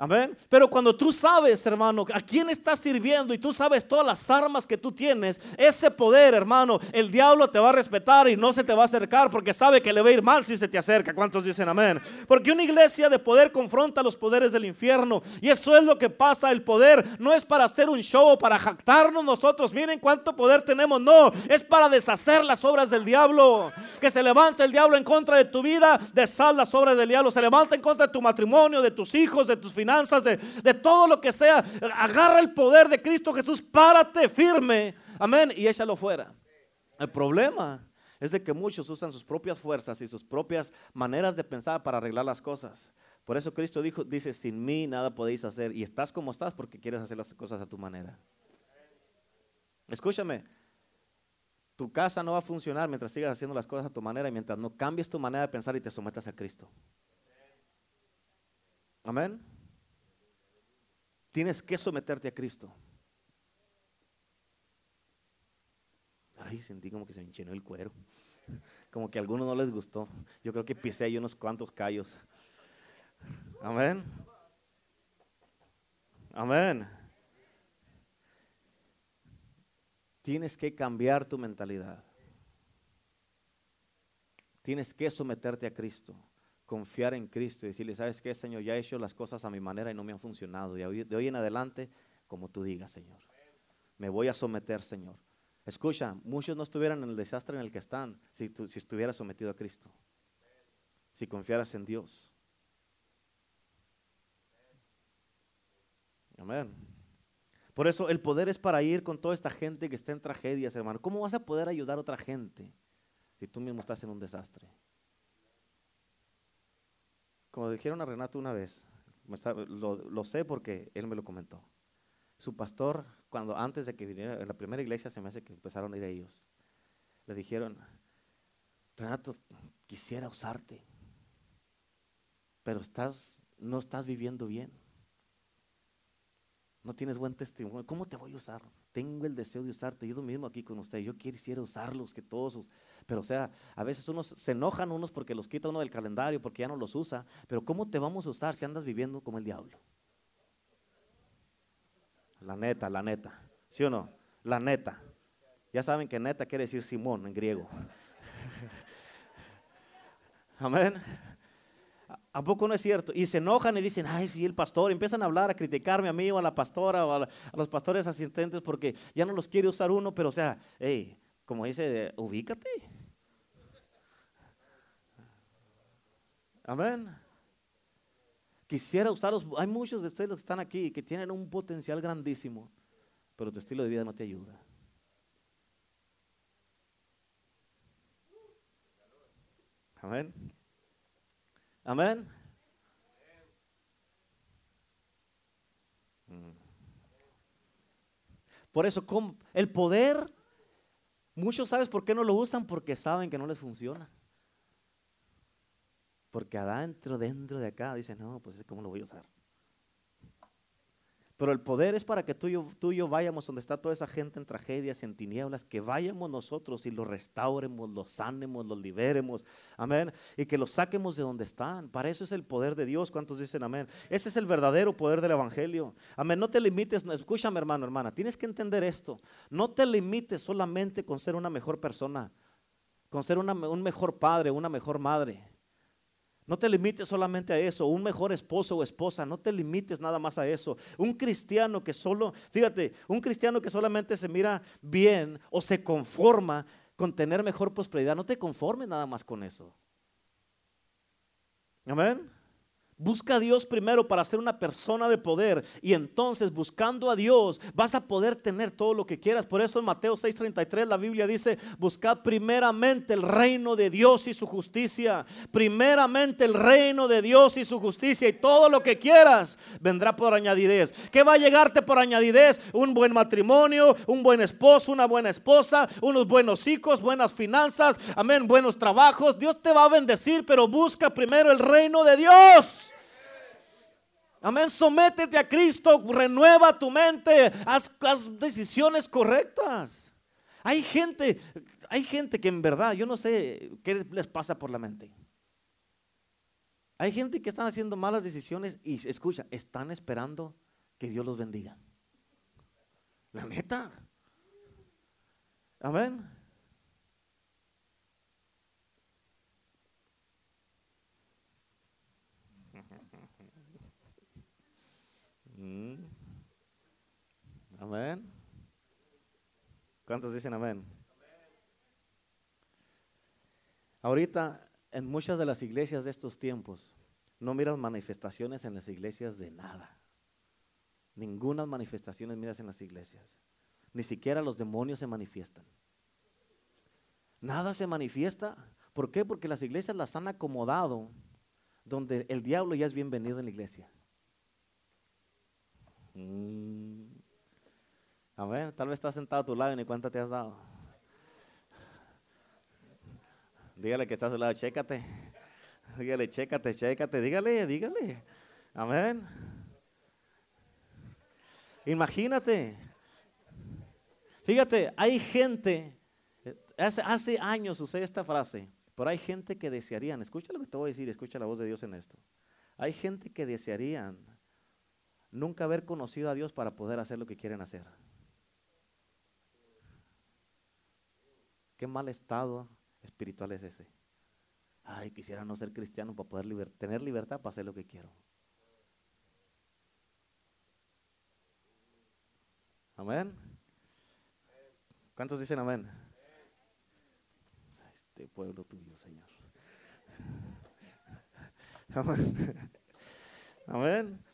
Amén. Pero cuando tú sabes, hermano, a quién estás sirviendo y tú sabes todas las armas que tú tienes, ese poder, hermano, el diablo te va a respetar y no se te va a acercar porque sabe que le va a ir mal si se te acerca. ¿Cuántos dicen amén? Porque una iglesia de poder confronta los poderes del infierno y eso es lo que pasa. El poder no es para hacer un show, para jactarnos nosotros. Miren cuánto poder tenemos. No, es para deshacer las obras del diablo. Que se levante el diablo en contra de tu vida, deshaz las obras del diablo. Se levanta en contra de tu matrimonio, de tus hijos, de tus finanzas de, todo lo que sea. Agarra el poder de Cristo Jesús, párate firme. Amén. Y échalo fuera. El problema es de que muchos usan sus propias fuerzas y sus propias maneras de pensar para arreglar las cosas. Por eso Cristo dijo, dice, sin mí nada podéis hacer. Y estás como estás porque quieres hacer las cosas a tu manera. Escúchame, tu casa no va a funcionar mientras sigas haciendo las cosas a tu manera y mientras no cambies tu manera de pensar y te sometas a Cristo. Amén. Tienes que someterte a Cristo. Ay, sentí como que se me enchinó el cuero. Como que a algunos no les gustó. Yo creo que pisé ahí unos cuantos callos. Amén. Amén. Tienes que cambiar tu mentalidad. Tienes que someterte a Cristo confiar en Cristo y decirle, ¿sabes qué, Señor? Ya he hecho las cosas a mi manera y no me han funcionado. Hoy, de hoy en adelante, como tú digas, Señor. Me voy a someter, Señor. Escucha, muchos no estuvieran en el desastre en el que están si, tú, si estuvieras sometido a Cristo. Si confiaras en Dios. Amén. Por eso el poder es para ir con toda esta gente que está en tragedias, hermano. ¿Cómo vas a poder ayudar a otra gente si tú mismo estás en un desastre? Como dijeron a Renato una vez, lo, sé porque él me lo comentó. Su pastor, cuando antes de que viniera, en la primera iglesia se me hace que empezaron a ir a ellos, le dijeron, Renato, quisiera usarte, pero estás, no estás viviendo bien. No tienes buen testimonio. ¿Cómo te voy a usar? Tengo el deseo de usarte. Yo mismo aquí con usted. Yo quisiera usarlos, que todos. Pero o sea, a veces unos se enojan unos porque los quita uno del calendario, porque ya no los usa. Pero ¿cómo te vamos a usar si andas viviendo como el diablo? La neta, la neta. ¿Sí o no? La neta. Ya saben que neta quiere decir Simón en griego. Amén. ¿A poco no es cierto? Y se enojan y dicen, ay, sí, el pastor, empiezan a hablar, a criticarme a mí o a la pastora o a, los pastores asistentes porque ya no los quiere usar uno, pero o sea, hey, como dice, ubícate. Amén. Quisiera usarlos, hay muchos de ustedes que están aquí que tienen un potencial grandísimo, pero tu estilo de vida no te ayuda. Amén. Amén. Mm. Por eso, el poder, muchos sabes por qué no lo usan, porque saben que no les funciona. Porque adentro, dentro de acá, dicen, no, pues ¿cómo lo voy a usar? Pero el poder es para que tú y, yo, vayamos donde está toda esa gente en tragedias, en tinieblas, que vayamos nosotros y los restauremos, los sanemos, los liberemos. Amén. Y que los saquemos de donde están. Para eso es el poder de Dios. ¿Cuántos dicen amén? Ese es el verdadero poder del Evangelio. Amén. No te limites, escúchame hermano, hermana. Tienes que entender esto. No te limites solamente con ser una mejor persona, con ser un mejor padre, una mejor madre. No te limites solamente a eso, un mejor esposo o esposa, no te limites nada más a eso. Un cristiano que solo, fíjate, un cristiano que solamente se mira bien o se conforma con tener mejor prosperidad, no te conformes nada más con eso. Amén. Busca a Dios primero para ser una persona de poder y entonces buscando a Dios vas a poder tener todo lo que quieras. Por eso en Mateo 6:33 la Biblia dice, buscad primeramente el reino de Dios y su justicia. Primeramente el reino de Dios y su justicia y todo lo que quieras vendrá por añadidez. ¿Qué va a llegarte por añadidez? Un buen matrimonio, un buen esposo, una buena esposa, unos buenos hijos, buenas finanzas, amén, buenos trabajos. Dios te va a bendecir, pero busca primero el reino de Dios. Amén, sométete a Cristo, renueva tu mente, haz, decisiones correctas. Hay gente, hay gente que en verdad, yo no sé qué les pasa por la mente. Hay gente que están haciendo malas decisiones y escucha, están esperando que Dios los bendiga. La neta. Amén. Amén. ¿Cuántos dicen amén? Ahorita, en muchas de las iglesias de estos tiempos, no miras manifestaciones en las iglesias de nada. Ninguna manifestaciones miras en las iglesias. Ni siquiera los demonios se manifiestan. Nada se manifiesta. ¿Por qué? Porque las iglesias las han acomodado donde el diablo ya es bienvenido en la iglesia. Mm. A ver, tal vez estás sentado a tu lado y ni cuenta te has dado. Dígale que está a su lado, chécate. Dígale, chécate, chécate. Dígale, dígale. Amén. Imagínate. Fíjate, hay gente, hace, hace años usé esta frase, pero hay gente que desearían, escucha lo que te voy a decir, escucha la voz de Dios en esto. Hay gente que desearían nunca haber conocido a Dios para poder hacer lo que quieren hacer. Qué mal estado espiritual es ese. Ay, quisiera no ser cristiano para poder tener libertad para hacer lo que quiero. Amén. ¿Cuántos dicen amén? Este pueblo tuyo, Señor. Amén. Amén.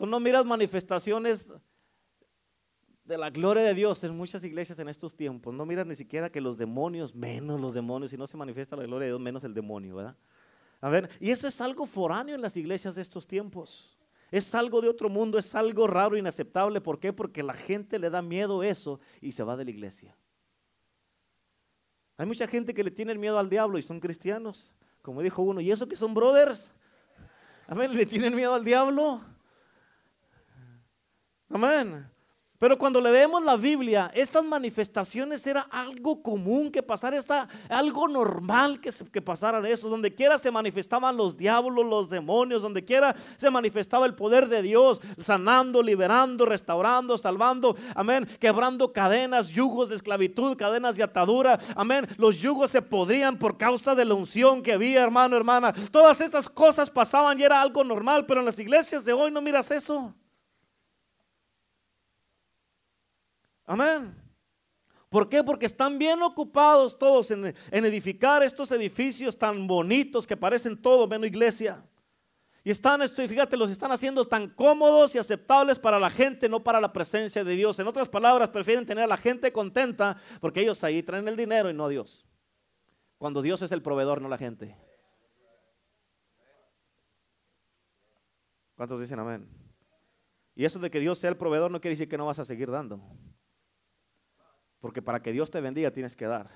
Son no miras manifestaciones de la gloria de Dios en muchas iglesias en estos tiempos. No miras ni siquiera que los demonios, menos los demonios, si no se manifiesta la gloria de Dios, menos el demonio, ¿verdad? A ver, y eso es algo foráneo en las iglesias de estos tiempos. Es algo de otro mundo, es algo raro, inaceptable. ¿Por qué? Porque la gente le da miedo eso y se va de la iglesia. Hay mucha gente que le tiene miedo al diablo y son cristianos. Como dijo uno, ¿y eso que son brothers? A ver, ¿le tienen miedo al diablo? Amén. Pero cuando leemos la Biblia, esas manifestaciones era algo común que pasara, algo normal que, que pasaran eso. Donde quiera se manifestaban los diablos, los demonios, donde quiera se manifestaba el poder de Dios, sanando, liberando, restaurando, salvando, amén, quebrando cadenas, yugos de esclavitud, cadenas de atadura, amén. Los yugos se podrían por causa de la unción que había, hermano, hermana. Todas esas cosas pasaban y era algo normal, pero en las iglesias de hoy no miras eso. Amén. ¿Por qué? Porque están bien ocupados todos en, edificar estos edificios tan bonitos que parecen todo menos iglesia. Y están, esto, fíjate, los están haciendo tan cómodos y aceptables para la gente, no para la presencia de Dios. En otras palabras, prefieren tener a la gente contenta porque ellos ahí traen el dinero y no Dios. Cuando Dios es el proveedor, no la gente. ¿Cuántos dicen amén? Y eso de que Dios sea el proveedor no quiere decir que no vas a seguir dando. Porque para que Dios te bendiga tienes que dar.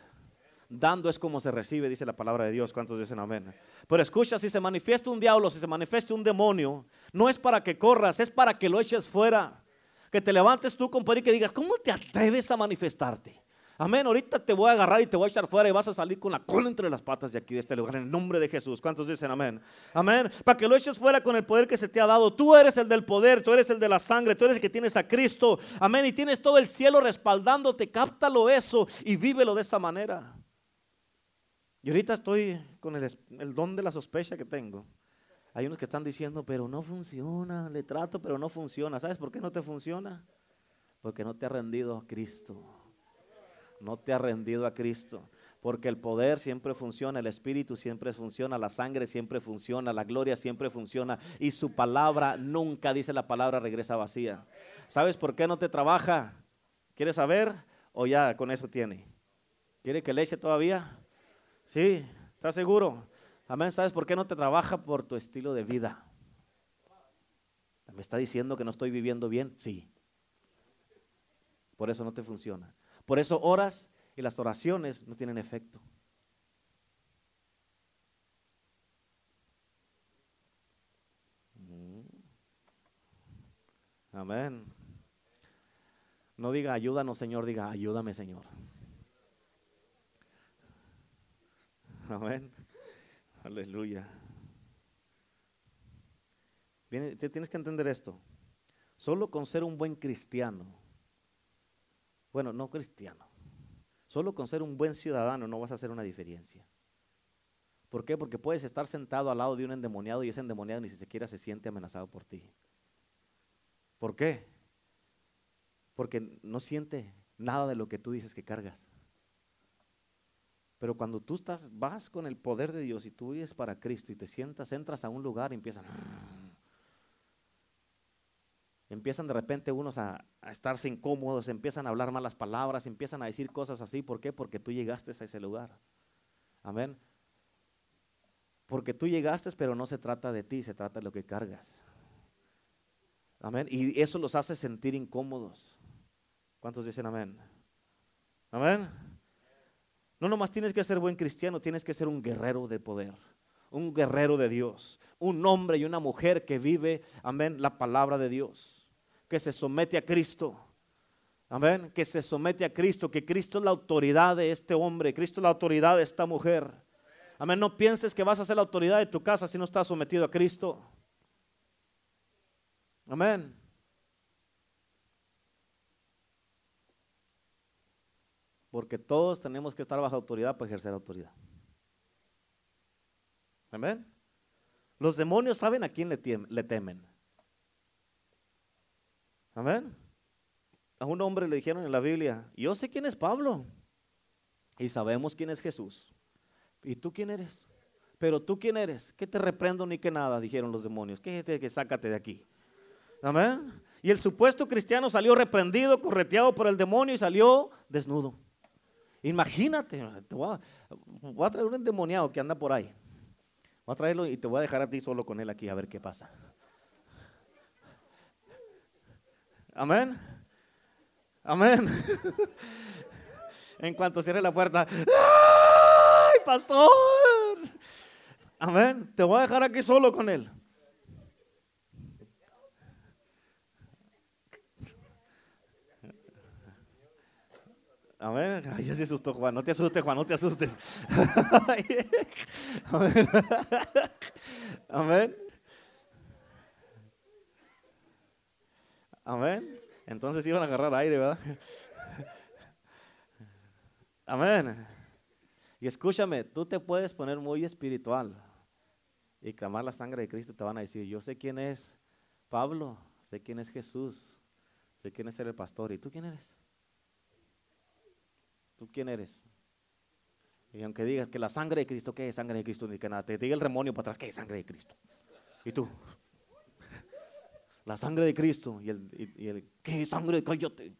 Dando es como se recibe, dice la palabra de Dios. ¿Cuántos dicen amén? Pero escucha, si se manifiesta un diablo, si se manifiesta un demonio, no es para que corras, es para que lo eches fuera. Que te levantes tú, compadre, y que digas, ¿cómo te atreves a manifestarte? Amén. Ahorita te voy a agarrar y te voy a echar fuera y vas a salir con la cola entre las patas de aquí, de este lugar, en el nombre de Jesús. ¿Cuántos dicen amén? Amén. Para que lo eches fuera con el poder que se te ha dado. Tú eres el del poder, tú eres el de la sangre, tú eres el que tienes a Cristo. Amén. Y tienes todo el cielo respaldándote. Cáptalo eso y vívelo de esa manera. Y ahorita estoy con el, el don de la sospecha que tengo. Hay unos que están diciendo, pero no funciona, le trato, pero no funciona. ¿Sabes por qué no te funciona? Porque no te ha rendido a Cristo no te ha rendido a Cristo. Porque el poder siempre funciona, el espíritu siempre funciona, la sangre siempre funciona, la gloria siempre funciona y su palabra nunca, dice la palabra, regresa vacía. ¿Sabes por qué no te trabaja? ¿Quieres saber o ya con eso tiene? ¿Quiere que le eche todavía? Sí, ¿estás seguro? Amén. ¿Sabes por qué no te trabaja? Por tu estilo de vida. ¿Me está diciendo que no estoy viviendo bien? Sí. Por eso no te funciona. Por eso oras y las oraciones no tienen efecto. Mm. Amén. No diga ayúdanos Señor, diga ayúdame Señor. Amén. Aleluya. tienes que entender esto. Solo con ser un buen cristiano bueno, no cristiano. Solo con ser un buen ciudadano no vas a hacer una diferencia. ¿Por qué? Porque puedes estar sentado al lado de un endemoniado y ese endemoniado ni siquiera se siente amenazado por ti. ¿Por qué? Porque no siente nada de lo que tú dices que cargas. Pero cuando tú estás, vas con el poder de Dios y tú vives para Cristo y te sientas, entras a un lugar y empiezan empiezan de repente unos a, estarse incómodos, empiezan a hablar malas palabras, empiezan a decir cosas así. ¿Por qué? Porque tú llegaste a ese lugar. Amén. Porque tú llegaste, pero no se trata de ti, se trata de lo que cargas. Amén. Y eso los hace sentir incómodos. ¿Cuántos dicen amén? Amén. No nomás tienes que ser buen cristiano, tienes que ser un guerrero de poder, un guerrero de Dios, un hombre y una mujer que vive, amén, la palabra de Dios que se somete a Cristo. Amén, que se somete a Cristo, que Cristo es la autoridad de este hombre, Cristo es la autoridad de esta mujer. Amén, no pienses que vas a ser la autoridad de tu casa si no estás sometido a Cristo. Amén. Porque todos tenemos que estar bajo autoridad para ejercer autoridad. Amén. Los demonios saben a quién le, temen. Amén. A un hombre le dijeron en la Biblia, yo sé quién es Pablo y sabemos quién es Jesús. ¿Y tú quién eres? Pero tú quién eres? ¿Qué te reprendo ni que nada? Dijeron los demonios. ¿Qué te que sácate de aquí? Amén. Y el supuesto cristiano salió reprendido, correteado por el demonio y salió desnudo. Imagínate, a, voy a traer un endemoniado que anda por ahí. Voy a traerlo y te voy a dejar a ti solo con él aquí a ver qué pasa. Amén. Amén. en cuanto cierre la puerta, ¡ay, pastor! Amén. Te voy a dejar aquí solo con él. Amén. Ay, ya se asustó Juan. No te asustes, Juan, no te asustes. Amén. Amén. Entonces iban a agarrar aire, ¿verdad? Amén. Y escúchame, tú te puedes poner muy espiritual y clamar la sangre de Cristo. Te van a decir, yo sé quién es Pablo, sé quién es Jesús, sé quién es el pastor. ¿Y tú quién eres? ¿Tú quién eres? Y aunque digas que la sangre de Cristo, ¿qué es sangre de Cristo? Ni que nada, te diga el demonio para atrás, ¿qué es sangre de Cristo? Y tú, la sangre de Cristo y el, y, el ¿qué es sangre de Cállate.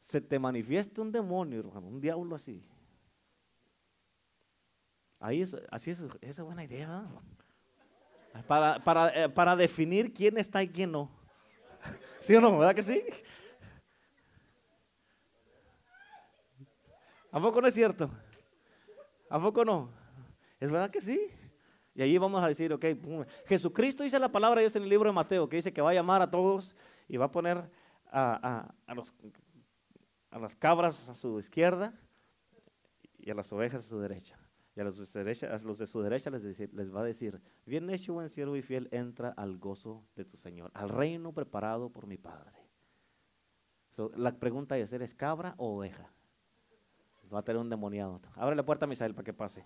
Se te manifiesta un demonio, un diablo así. Ahí es, así es, esa es buena idea. Para, para, eh, para definir quién está y quién no. ¿Sí o no? ¿Verdad que sí? ¿A poco no es cierto? ¿A poco no? ¿Es verdad que sí? Y ahí vamos a decir, ok, Jesucristo dice la palabra Dios en el libro de Mateo, que dice que va a llamar a todos y va a poner a, los, a las cabras a su izquierda y a las ovejas a su derecha. Y a los de su derecha, a los de su derecha les, va a decir, bien hecho, buen siervo y fiel, entra al gozo de tu Señor, al reino preparado por mi Padre. la pregunta es, ¿eres cabra o oveja? Va a tener un demoniado. Abre la puerta Misael para que pase.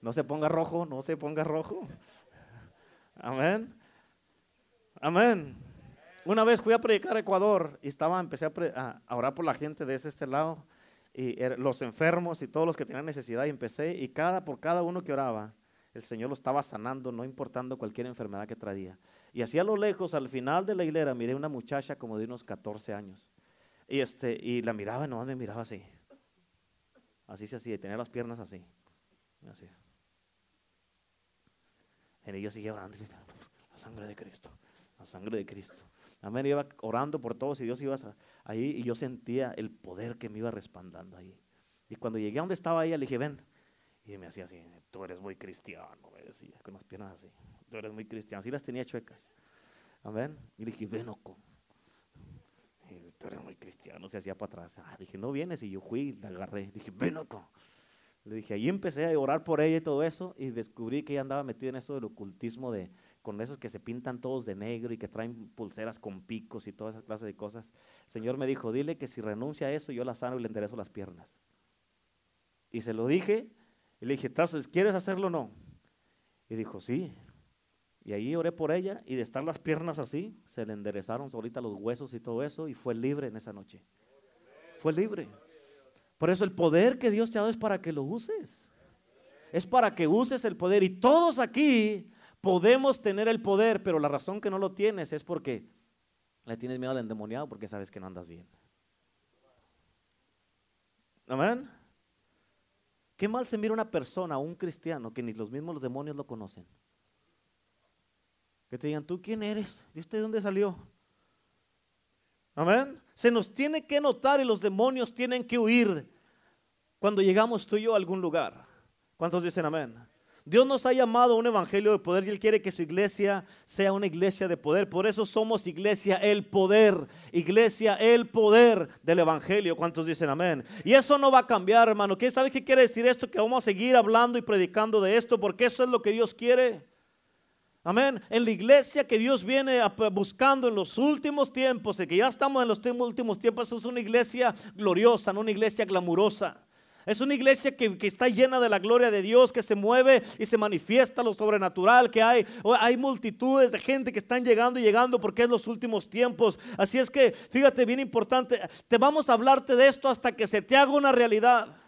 No se ponga rojo, no se ponga rojo. Amén. Amén. Una vez fui a predicar a Ecuador y estaba, empecé a, orar por la gente de este lado y los enfermos y todos los que tenían necesidad y empecé y cada por cada uno que oraba, el Señor lo estaba sanando, no importando cualquier enfermedad que traía. Y así a lo lejos, al final de la hilera, miré una muchacha como de unos 14 años. Y, este, y la miraba no me miraba así. Así se hacía, tenía las piernas así. Así. Y yo seguía orando, la sangre de Cristo, la sangre de Cristo. Amén, iba orando por todos y Dios iba ahí y yo sentía el poder que me iba respaldando ahí. Y cuando llegué a donde estaba ella, le dije, ven. Y me hacía así, tú eres muy cristiano, me decía, con las piernas así tú eres muy cristiano. Así las tenía chuecas. Amén. Y le dije, ven, Oco. Y tú eres muy cristiano, se hacía para atrás. Ah, dije, no vienes. Y yo fui, la agarré. Dije, ven, Oco. Le dije, ahí empecé a orar por ella y todo eso. Y descubrí que ella andaba metida en eso del ocultismo, de, con esos que se pintan todos de negro y que traen pulseras con picos y toda esa clase de cosas. El Señor me dijo, dile que si renuncia a eso, yo la sano y le enderezo las piernas. Y se lo dije. Y le dije, ¿quieres hacerlo o no? Y dijo, sí. Y ahí oré por ella y de estar las piernas así, se le enderezaron ahorita los huesos y todo eso y fue libre en esa noche. Fue libre. Por eso el poder que Dios te ha dado es para que lo uses. Es para que uses el poder. Y todos aquí podemos tener el poder, pero la razón que no lo tienes es porque le tienes miedo al endemoniado porque sabes que no andas bien. Amén. Qué mal se mira una persona, un cristiano, que ni los mismos los demonios lo conocen. Que te digan, ¿tú quién eres? ¿Y usted de dónde salió? Amén. Se nos tiene que notar y los demonios tienen que huir cuando llegamos tú y yo a algún lugar. ¿Cuántos dicen amén? Dios nos ha llamado a un evangelio de poder y Él quiere que su iglesia sea una iglesia de poder. Por eso somos iglesia el poder, iglesia el poder del evangelio. ¿Cuántos dicen amén? Y eso no va a cambiar, hermano. ¿Qué sabe qué quiere decir esto? Que vamos a seguir hablando y predicando de esto porque eso es lo que Dios quiere. Amén. En la iglesia que Dios viene buscando en los últimos tiempos, y que ya estamos en los últimos tiempos, es una iglesia gloriosa, no una iglesia glamurosa. Es una iglesia que, está llena de la gloria de Dios, que se mueve y se manifiesta lo sobrenatural, que hay, hay multitudes de gente que están llegando y llegando porque es los últimos tiempos. Así es que, fíjate, bien importante, te vamos a hablarte de esto hasta que se te haga una realidad.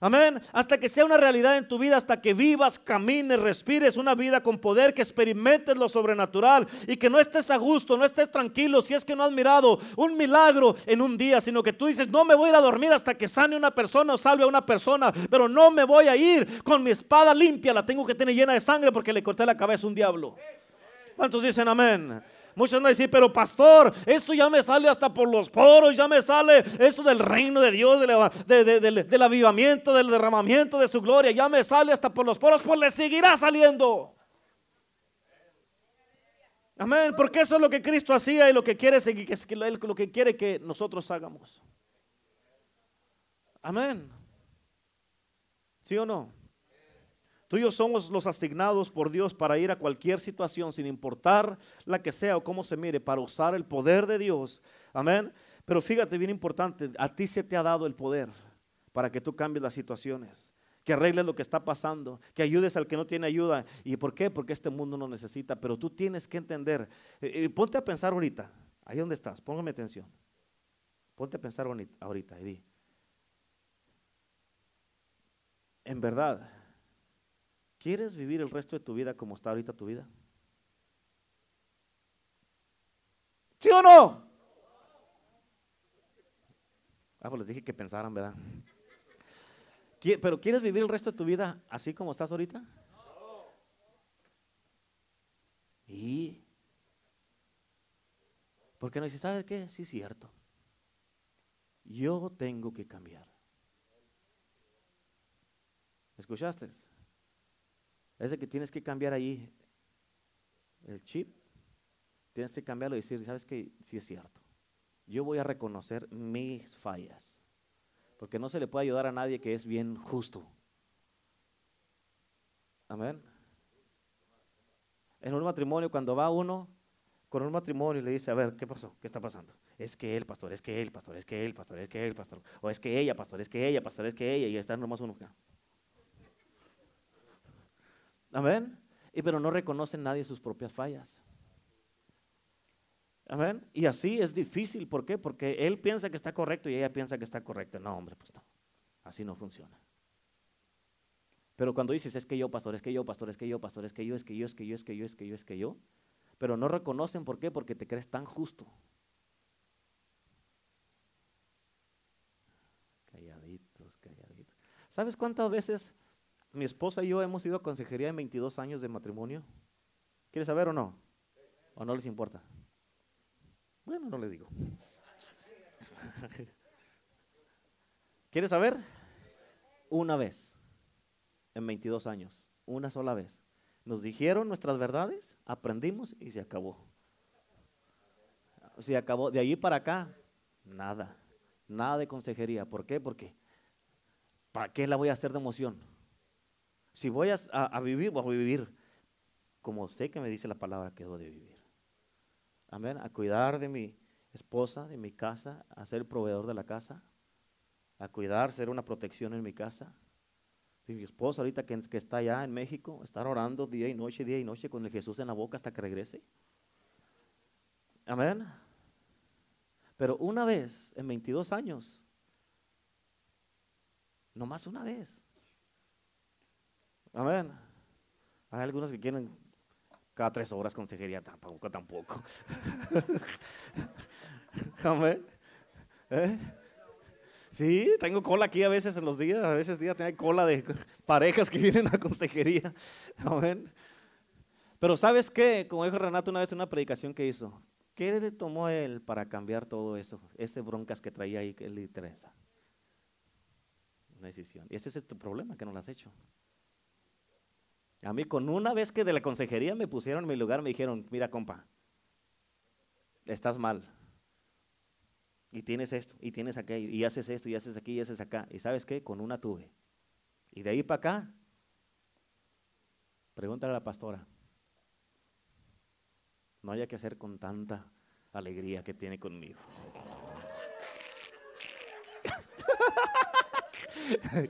Amén. Hasta que sea una realidad en tu vida, hasta que vivas, camines, respires una vida con poder, que experimentes lo sobrenatural y que no estés a gusto, no estés tranquilo si es que no has mirado un milagro en un día, sino que tú dices, no me voy a ir a dormir hasta que sane una persona o salve a una persona, pero no me voy a ir con mi espada limpia, la tengo que tener llena de sangre porque le corté la cabeza a un diablo. ¿Cuántos dicen amén? Muchos van a decir, pero pastor, esto ya me sale hasta por los poros, ya me sale esto del reino de Dios, del avivamiento, del derramamiento de su gloria, ya me sale hasta por los poros, pues le seguirá saliendo. Amén, porque eso es lo que Cristo hacía y lo que quiere lo que quiere que nosotros hagamos. Amén. ¿Sí o no? Tú y yo somos los asignados por Dios para ir a cualquier situación, sin importar la que sea o cómo se mire, para usar el poder de Dios. Amén. Pero fíjate, bien importante, a ti se te ha dado el poder para que tú cambies las situaciones, que arregles lo que está pasando, que ayudes al que no tiene ayuda. ¿Y por qué? Porque este mundo no necesita. Pero tú tienes que entender. Eh, eh, ponte a pensar ahorita, ahí donde estás, póngame atención. Ponte a pensar ahorita y. En verdad, ¿quieres vivir el resto de tu vida como está ahorita tu vida? ¿Sí o no? Ah, pues les dije que pensaran, ¿verdad? ¿Pero quieres vivir el resto de tu vida así como estás ahorita? ¿Y? Porque no dice, ¿sabes qué? Sí, es cierto. Yo tengo que cambiar. ¿Escuchaste? Es de que tienes que cambiar ahí el chip. Tienes que cambiarlo y decir, ¿sabes qué? Sí es cierto. Yo voy a reconocer mis fallas. Porque no se le puede ayudar a nadie que es bien justo. Amén. En un matrimonio, cuando va uno con un matrimonio y le dice, a ver, ¿qué pasó? ¿Qué está pasando? Es que él, pastor, es que él, pastor, es que él, pastor, es que él, pastor. O es que ella, pastor, es que ella, pastor, es que ella. Y está nomás uno. Amén. Y pero no reconoce nadie sus propias fallas. Amén. Y así es difícil. ¿Por qué? Porque él piensa que está correcto y ella piensa que está correcto. No, hombre, pues no. Así no funciona. Pero cuando dices, es que yo, pastor, es que yo, pastor, es que yo, pastor, es que yo, es que yo, es que yo, es que yo, es que yo, es que yo. Pero no reconocen por qué, porque te crees tan justo. Calladitos, calladitos. ¿Sabes cuántas veces mi esposa y yo hemos ido a consejería en 22 años de matrimonio? ¿Quieres saber o no? ¿O no les importa? Bueno, no les digo. ¿Quieres saber? Una vez, en 22 años, una sola vez. Nos dijeron nuestras verdades, aprendimos y se acabó. Se acabó. De allí para acá, nada. Nada de consejería. ¿Por qué? Porque, ¿para qué la voy a hacer de emoción? Si voy a, a vivir, voy a vivir como sé que me dice la palabra que debo de vivir. Amén. A cuidar de mi esposa, de mi casa, a ser proveedor de la casa, a cuidar, ser una protección en mi casa. Y mi esposa ahorita que, que, está allá en México, estar orando día y noche, día y noche con el Jesús en la boca hasta que regrese. Amén. Pero una vez en 22 años, nomás una vez. Amén. Hay algunos que quieren cada tres horas consejería, tampoco, tampoco. Amén. ¿Eh? Sí, tengo cola aquí a veces en los días, a veces día tengo cola de parejas que vienen a consejería. Amén. Pero ¿sabes qué? Como dijo Renato una vez en una predicación que hizo, ¿qué le tomó él para cambiar todo eso? Ese broncas que traía ahí que le interesa. Una decisión. Y ese es tu problema, que no lo has hecho. A mí con una vez que de la consejería me pusieron en mi lugar, me dijeron, mira compa, estás mal. Y tienes esto, y tienes aquello, y haces esto, y haces aquí, y haces acá. ¿Y sabes qué? Con una tuve. Y de ahí para acá, pregúntale a la pastora. No haya que hacer con tanta alegría que tiene conmigo.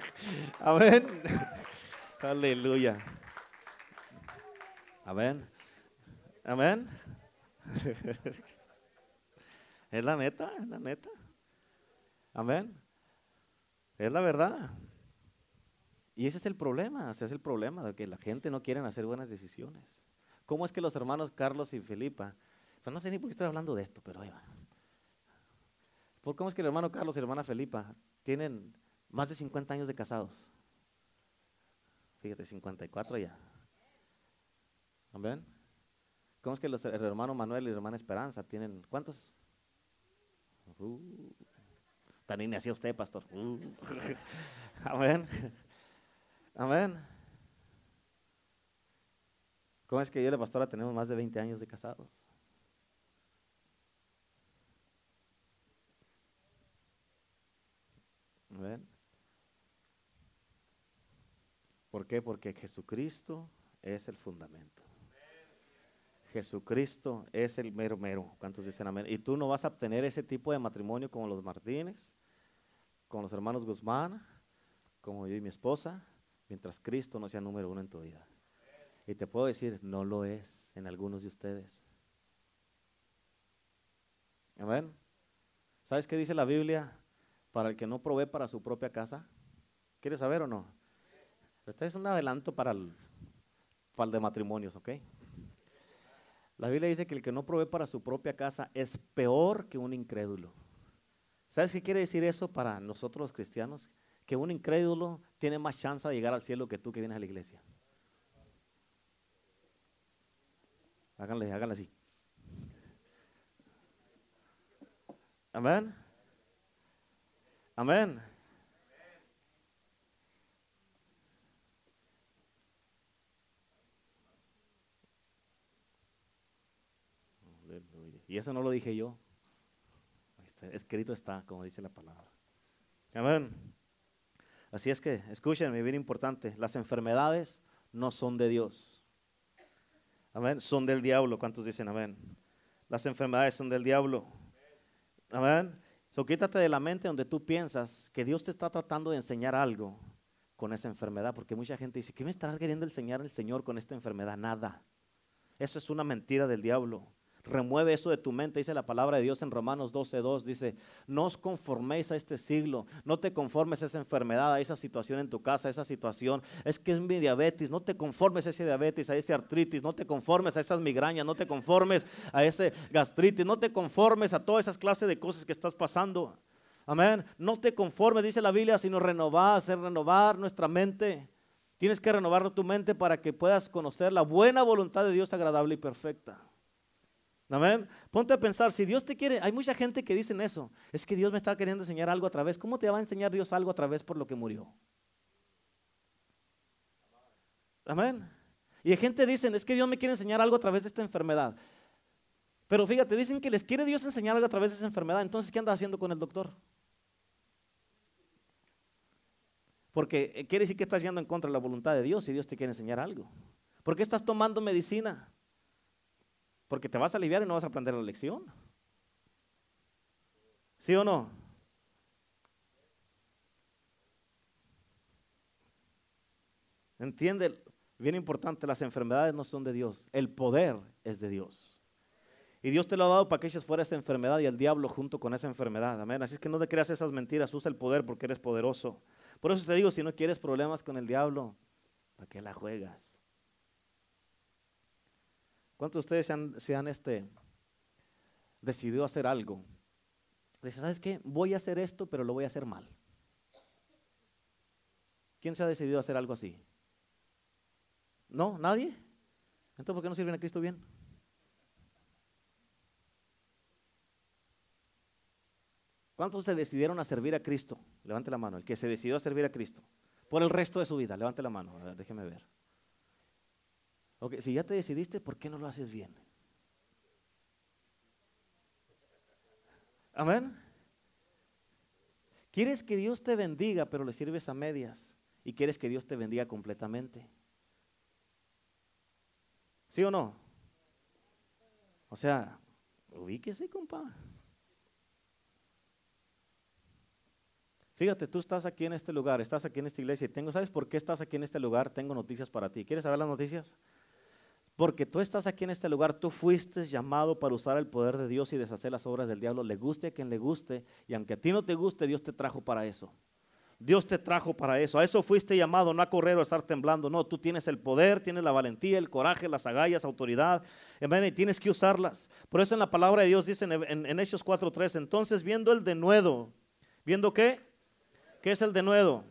Amén. Aleluya. Amén. Amén. es la neta, es la neta. Amén. Es la verdad. Y ese es el problema, ese es el problema de que la gente no quiere hacer buenas decisiones. ¿Cómo es que los hermanos Carlos y Felipa, pues no sé ni por qué estoy hablando de esto, pero ahí va. ¿Cómo es que el hermano Carlos y la hermana Felipa tienen más de 50 años de casados? Fíjate, 54 ya. Amén. ¿Cómo es que los, el hermano Manuel y la hermana Esperanza tienen cuántos? Uh, tan usted, pastor. Uh. Amén. Amén. ¿Cómo es que yo y la pastora tenemos más de 20 años de casados? ¿Ven? ¿Por qué? Porque Jesucristo es el fundamento. Jesucristo es el mero mero. ¿Cuántos dicen amén? Y tú no vas a obtener ese tipo de matrimonio como los Martínez, con los hermanos Guzmán, como yo y mi esposa, mientras Cristo no sea número uno en tu vida. Y te puedo decir, no lo es en algunos de ustedes. Amén. ¿Sabes qué dice la Biblia? Para el que no provee para su propia casa. ¿Quieres saber o no? Este es un adelanto para el, para el de matrimonios, ¿ok? La Biblia dice que el que no provee para su propia casa es peor que un incrédulo. ¿Sabes qué quiere decir eso para nosotros los cristianos? Que un incrédulo tiene más chance de llegar al cielo que tú que vienes a la iglesia. Háganle, háganle así. Amén. Amén. Y eso no lo dije yo. escrito está, como dice la palabra. Amén. Así es que, escúchenme, bien importante, las enfermedades no son de Dios. Amén. Son del diablo. ¿Cuántos dicen amén? Las enfermedades son del diablo. Amén. So, quítate de la mente donde tú piensas que Dios te está tratando de enseñar algo con esa enfermedad, porque mucha gente dice, ¿qué me estará queriendo enseñar el Señor con esta enfermedad? Nada. Eso es una mentira del diablo. Remueve eso de tu mente, dice la palabra de Dios en Romanos 12:2. Dice: No os conforméis a este siglo, no te conformes a esa enfermedad, a esa situación en tu casa, a esa situación. Es que es mi diabetes, no te conformes a ese diabetes, a ese artritis, no te conformes a esas migrañas, no te conformes a ese gastritis, no te conformes a todas esas clases de cosas que estás pasando. Amén. No te conformes, dice la Biblia, sino renovar, hacer renovar nuestra mente. Tienes que renovar tu mente para que puedas conocer la buena voluntad de Dios agradable y perfecta. Amén. Ponte a pensar, si Dios te quiere, hay mucha gente que dicen eso, es que Dios me está queriendo enseñar algo a través. ¿Cómo te va a enseñar Dios algo a través por lo que murió? Amén. Y hay gente dicen, es que Dios me quiere enseñar algo a través de esta enfermedad. Pero fíjate, dicen que les quiere Dios enseñar algo a través de esa enfermedad. Entonces, ¿qué andas haciendo con el doctor? Porque eh, quiere decir que estás yendo en contra de la voluntad de Dios y Dios te quiere enseñar algo. ¿Por qué estás tomando medicina? Porque te vas a aliviar y no vas a aprender la lección. ¿Sí o no? Entiende, bien importante, las enfermedades no son de Dios, el poder es de Dios. Y Dios te lo ha dado para que eches fuera esa enfermedad y el diablo junto con esa enfermedad. Amén. Así es que no te creas esas mentiras, usa el poder porque eres poderoso. Por eso te digo, si no quieres problemas con el diablo, ¿para qué la juegas? ¿Cuántos de ustedes se han, este, decidido hacer algo? Dice, ¿sabes qué? Voy a hacer esto, pero lo voy a hacer mal. ¿Quién se ha decidido hacer algo así? ¿No? ¿Nadie? Entonces, ¿por qué no sirven a Cristo bien? ¿Cuántos se decidieron a servir a Cristo? Levante la mano. El que se decidió a servir a Cristo. Por el resto de su vida. Levante la mano. déjeme ver. Ok, si ya te decidiste, ¿por qué no lo haces bien? Amén. Quieres que Dios te bendiga, pero le sirves a medias. Y quieres que Dios te bendiga completamente. ¿Sí o no? O sea, ubíquese, compa. Fíjate, tú estás aquí en este lugar, estás aquí en esta iglesia y tengo, ¿sabes por qué estás aquí en este lugar? Tengo noticias para ti. ¿Quieres saber las noticias? Porque tú estás aquí en este lugar, tú fuiste llamado para usar el poder de Dios y deshacer las obras del diablo, le guste a quien le guste, y aunque a ti no te guste, Dios te trajo para eso. Dios te trajo para eso. A eso fuiste llamado, no a correr o a estar temblando. No, tú tienes el poder, tienes la valentía, el coraje, las agallas, autoridad. y tienes que usarlas. Por eso en la palabra de Dios dice en, en, en Hechos 4.3, entonces viendo el denuedo, ¿viendo qué? ¿Qué es el denuedo?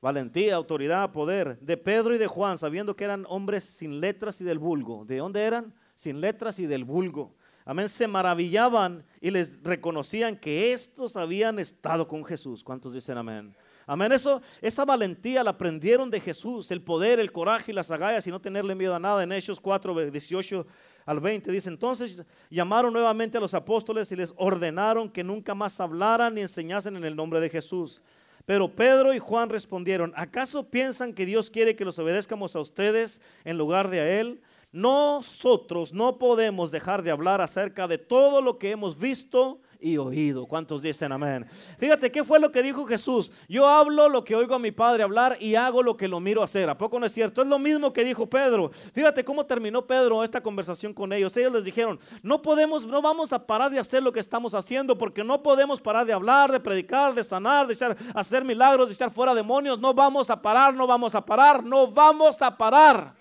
Valentía, autoridad, poder, de Pedro y de Juan, sabiendo que eran hombres sin letras y del vulgo. ¿De dónde eran? Sin letras y del vulgo. Amén, se maravillaban y les reconocían que estos habían estado con Jesús. ¿Cuántos dicen amén? Amén. Eso, esa valentía la aprendieron de Jesús, el poder, el coraje y las agallas y no tenerle miedo a nada. En Hechos 4, 18 al 20 dice, entonces llamaron nuevamente a los apóstoles y les ordenaron que nunca más hablaran ni enseñasen en el nombre de Jesús. Pero Pedro y Juan respondieron, ¿acaso piensan que Dios quiere que los obedezcamos a ustedes en lugar de a Él? Nosotros no podemos dejar de hablar acerca de todo lo que hemos visto y oído. ¿Cuántos dicen amén? Fíjate, ¿qué fue lo que dijo Jesús? Yo hablo lo que oigo a mi Padre hablar y hago lo que lo miro hacer. ¿A poco no es cierto? Es lo mismo que dijo Pedro. Fíjate cómo terminó Pedro esta conversación con ellos. Ellos les dijeron, no podemos, no vamos a parar de hacer lo que estamos haciendo porque no podemos parar de hablar, de predicar, de sanar, de hacer milagros, de echar fuera demonios. No vamos a parar, no vamos a parar, no vamos a parar.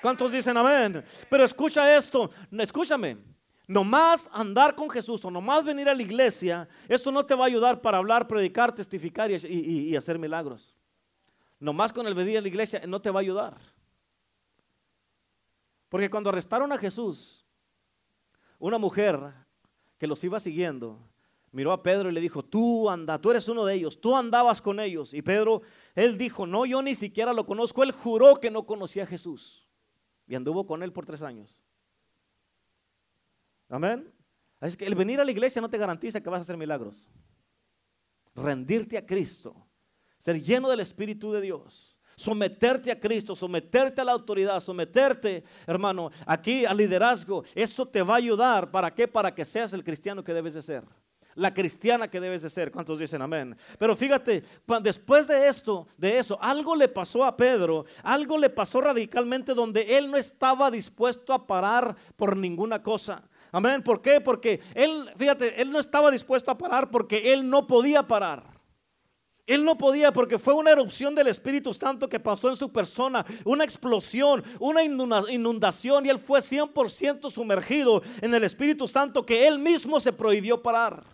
¿Cuántos dicen amén? Pero escucha esto, escúchame. Nomás andar con Jesús o nomás venir a la iglesia, eso no te va a ayudar para hablar, predicar, testificar y, hacer milagros. Nomás con el venir a la iglesia no te va a ayudar. Porque cuando arrestaron a Jesús, una mujer que los iba siguiendo, miró a Pedro y le dijo, tú anda, tú eres uno de ellos, tú andabas con ellos. Y Pedro, él dijo, no, yo ni siquiera lo conozco. Él juró que no conocía a Jesús. Y anduvo con él por tres años. Amén. Así que el venir a la iglesia no te garantiza que vas a hacer milagros. Rendirte a Cristo, ser lleno del Espíritu de Dios, someterte a Cristo, someterte a la autoridad, someterte, hermano, aquí al liderazgo, eso te va a ayudar. ¿Para qué? Para que seas el cristiano que debes de ser. La cristiana que debes de ser. ¿Cuántos dicen amén? Pero fíjate, después de esto, de eso, algo le pasó a Pedro, algo le pasó radicalmente donde él no estaba dispuesto a parar por ninguna cosa. Amén. ¿Por qué? Porque él, fíjate, él no estaba dispuesto a parar porque él no podía parar. Él no podía porque fue una erupción del Espíritu Santo que pasó en su persona, una explosión, una inundación y él fue 100% sumergido en el Espíritu Santo que él mismo se prohibió parar.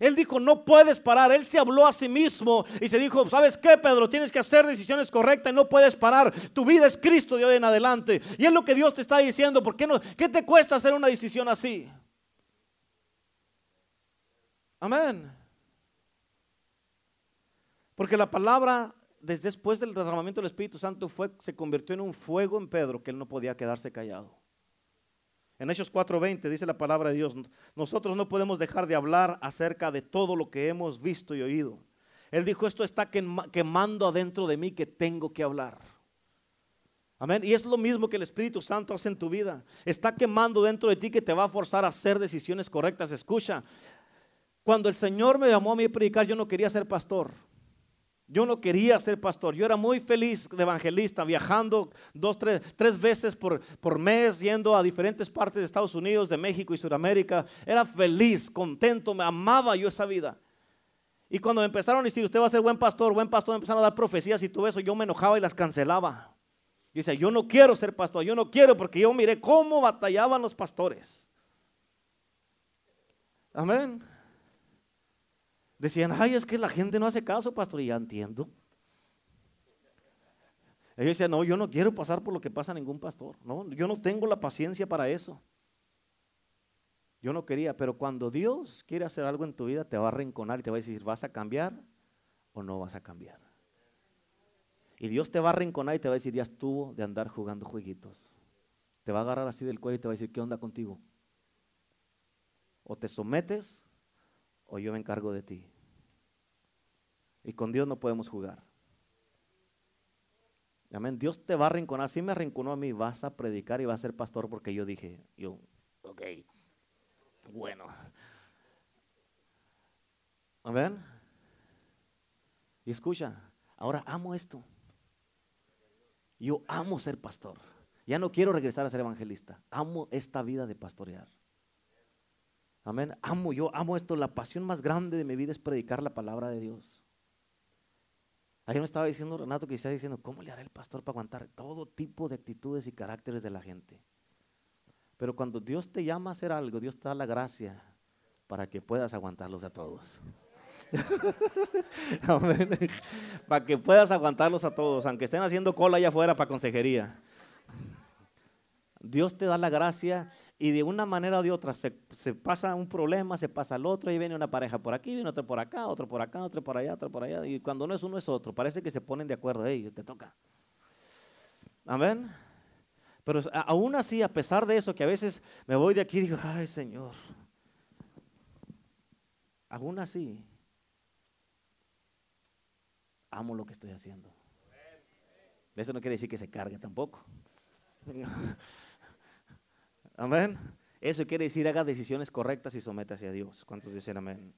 Él dijo, no puedes parar. Él se habló a sí mismo y se dijo, ¿sabes qué, Pedro? Tienes que hacer decisiones correctas y no puedes parar. Tu vida es Cristo de hoy en adelante. Y es lo que Dios te está diciendo. ¿Por qué no? ¿Qué te cuesta hacer una decisión así? Amén. Porque la palabra, desde después del derramamiento del Espíritu Santo, fue, se convirtió en un fuego en Pedro que él no podía quedarse callado. En Hechos 4:20 dice la palabra de Dios, nosotros no podemos dejar de hablar acerca de todo lo que hemos visto y oído. Él dijo, esto está quemando adentro de mí que tengo que hablar. Amén. Y es lo mismo que el Espíritu Santo hace en tu vida. Está quemando dentro de ti que te va a forzar a hacer decisiones correctas. Escucha, cuando el Señor me llamó a mí a predicar, yo no quería ser pastor. Yo no quería ser pastor. Yo era muy feliz de evangelista, viajando dos, tres, tres veces por, por mes, yendo a diferentes partes de Estados Unidos, de México y Sudamérica. Era feliz, contento, me amaba yo esa vida. Y cuando me empezaron a decir, usted va a ser buen pastor, buen pastor, empezaron a dar profecías y todo eso, yo me enojaba y las cancelaba. Y decía, yo no quiero ser pastor, yo no quiero porque yo miré cómo batallaban los pastores. Amén. Decían, ay, es que la gente no hace caso, pastor, y ya entiendo. Ellos decían, no, yo no quiero pasar por lo que pasa ningún pastor. No, yo no tengo la paciencia para eso. Yo no quería, pero cuando Dios quiere hacer algo en tu vida, te va a arrinconar y te va a decir, ¿vas a cambiar o no vas a cambiar? Y Dios te va a arrinconar y te va a decir, ya estuvo de andar jugando jueguitos. Te va a agarrar así del cuello y te va a decir, ¿qué onda contigo? O te sometes o yo me encargo de ti. Y con Dios no podemos jugar. Amén. Dios te va a arrinconar. Si me arrinconó a mí, vas a predicar y vas a ser pastor porque yo dije, yo, ok, bueno. Amén. Y escucha, ahora amo esto. Yo amo ser pastor. Ya no quiero regresar a ser evangelista. Amo esta vida de pastorear. Amén. Amo, yo amo esto. La pasión más grande de mi vida es predicar la palabra de Dios. Ayer me estaba diciendo Renato que estaba diciendo, ¿cómo le hará el pastor para aguantar todo tipo de actitudes y caracteres de la gente? Pero cuando Dios te llama a hacer algo, Dios te da la gracia para que puedas aguantarlos a todos. Amén. para que puedas aguantarlos a todos, aunque estén haciendo cola allá afuera para consejería. Dios te da la gracia y de una manera o de otra se, pasa un problema, se pasa al otro, y viene una pareja por aquí, viene otro por acá, otro por acá, otro por allá, otro por allá, y cuando no es uno es otro, parece que se ponen de acuerdo, hey, te toca. Amén. Pero aún así, a pesar de eso, que a veces me voy de aquí y digo, ay Señor, aún así, amo lo que estoy haciendo. Eso no quiere decir que se cargue tampoco. Amén. Eso quiere decir haga decisiones correctas y sométase a Dios. ¿Cuántos dicen amén?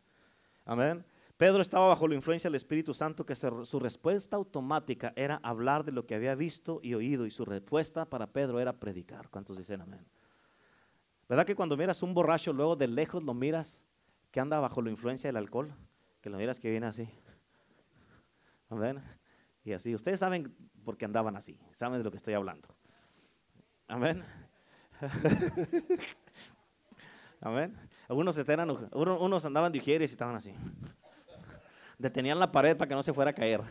Amén. Pedro estaba bajo la influencia del Espíritu Santo que su respuesta automática era hablar de lo que había visto y oído y su respuesta para Pedro era predicar. ¿Cuántos dicen amén? ¿Verdad que cuando miras un borracho luego de lejos lo miras que anda bajo la influencia del alcohol? Que lo miras que viene así. Amén. Y así, ustedes saben por qué andaban así, saben de lo que estoy hablando. Amén. Amén. Algunos, eran, unos andaban de ujieres y estaban así. Detenían la pared para que no se fuera a caer.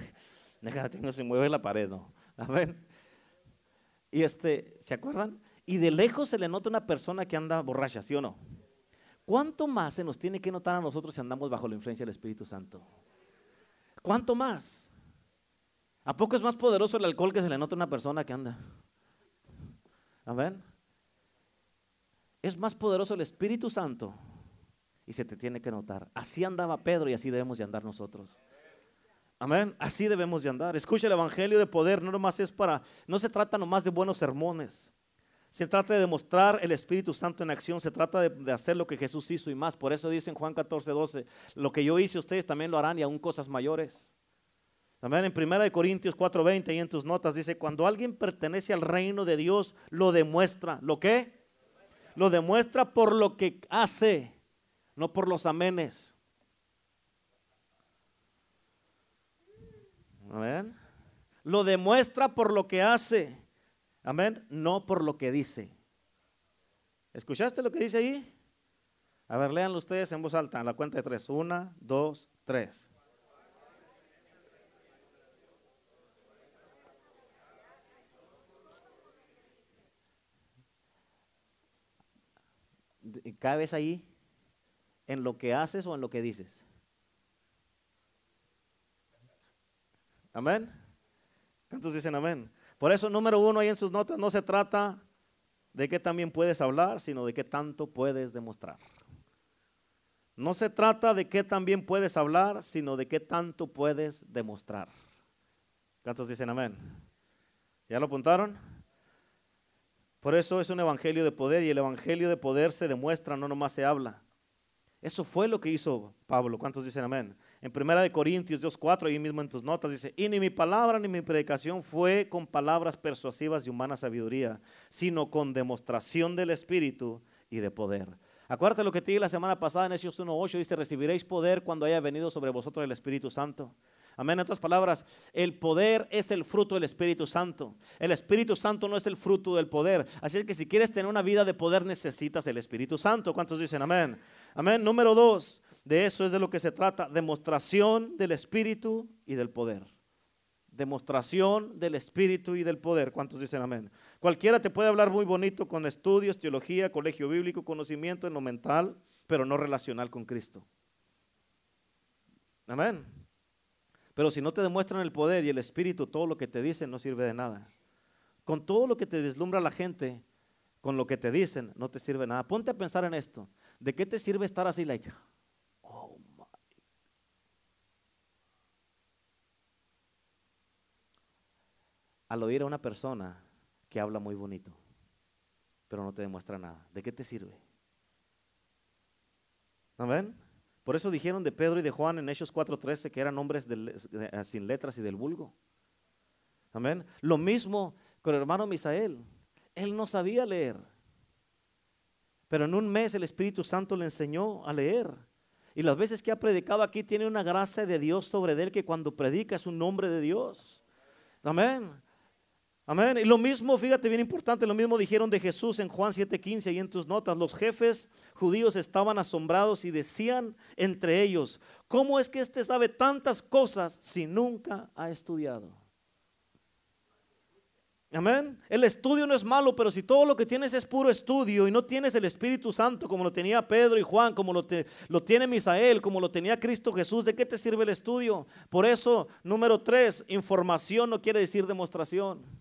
Déjate, no se mueve la pared, no. Amén. Y este, ¿se acuerdan? Y de lejos se le nota una persona que anda borracha, ¿sí o no? ¿Cuánto más se nos tiene que notar a nosotros si andamos bajo la influencia del Espíritu Santo? ¿Cuánto más? ¿A poco es más poderoso el alcohol que se le nota a una persona que anda? Amén. Es más poderoso el Espíritu Santo y se te tiene que notar. Así andaba Pedro y así debemos de andar nosotros. Amén. Así debemos de andar. Escucha el Evangelio de poder, no nomás es para, no se trata nomás de buenos sermones. Se trata de demostrar el Espíritu Santo en acción, se trata de, de, hacer lo que Jesús hizo y más. Por eso dice en Juan 14, 12, lo que yo hice ustedes también lo harán y aún cosas mayores. Amén. En 1 Corintios 4:20 y en tus notas dice, cuando alguien pertenece al reino de Dios, lo demuestra. ¿Lo qué? Lo demuestra por lo que hace, no por los amenes. Amén. Lo demuestra por lo que hace. Amén. No por lo que dice. ¿Escuchaste lo que dice ahí? A ver, léanlo ustedes en voz alta, en la cuenta de tres. Una, dos, tres. ¿Cabes ahí en lo que haces o en lo que dices? Amén. ¿Cuántos dicen amén? Por eso, número uno, ahí en sus notas, no se trata de qué también puedes hablar, sino de qué tanto puedes demostrar. No se trata de qué también puedes hablar, sino de qué tanto puedes demostrar. ¿Cuántos dicen amén? ¿Ya lo apuntaron? Por eso es un evangelio de poder y el evangelio de poder se demuestra, no nomás se habla. Eso fue lo que hizo Pablo. ¿Cuántos dicen amén? En primera de Corintios 2.4, ahí mismo en tus notas dice, y ni mi palabra ni mi predicación fue con palabras persuasivas de humana sabiduría, sino con demostración del Espíritu y de poder. Acuérdate lo que te dije la semana pasada en Hechos 1.8, dice, recibiréis poder cuando haya venido sobre vosotros el Espíritu Santo. Amén. En otras palabras, el poder es el fruto del Espíritu Santo. El Espíritu Santo no es el fruto del poder. Así que si quieres tener una vida de poder, necesitas el Espíritu Santo. ¿Cuántos dicen amén? Amén. Número dos, de eso es de lo que se trata. Demostración del Espíritu y del poder. Demostración del Espíritu y del poder. ¿Cuántos dicen amén? Cualquiera te puede hablar muy bonito con estudios, teología, colegio bíblico, conocimiento en lo mental, pero no relacional con Cristo. Amén. Pero si no te demuestran el poder y el espíritu, todo lo que te dicen no sirve de nada. Con todo lo que te deslumbra la gente, con lo que te dicen, no te sirve nada. Ponte a pensar en esto. ¿De qué te sirve estar así, like, oh my. Al oír a una persona que habla muy bonito, pero no te demuestra nada, ¿de qué te sirve? ¿Amén? Por eso dijeron de Pedro y de Juan en Hechos 4:13 que eran hombres eh, sin letras y del vulgo. Amén. Lo mismo con el hermano Misael. Él no sabía leer. Pero en un mes el Espíritu Santo le enseñó a leer. Y las veces que ha predicado aquí tiene una gracia de Dios sobre él que cuando predica es un nombre de Dios. Amén. Amén. Y lo mismo, fíjate bien importante, lo mismo dijeron de Jesús en Juan 7:15 y en tus notas. Los jefes judíos estaban asombrados y decían entre ellos, ¿cómo es que éste sabe tantas cosas si nunca ha estudiado? Amén. El estudio no es malo, pero si todo lo que tienes es puro estudio y no tienes el Espíritu Santo como lo tenía Pedro y Juan, como lo, lo, tiene Misael, como lo tenía Cristo Jesús, ¿de qué te sirve el estudio? Por eso, número tres, información no quiere decir demostración.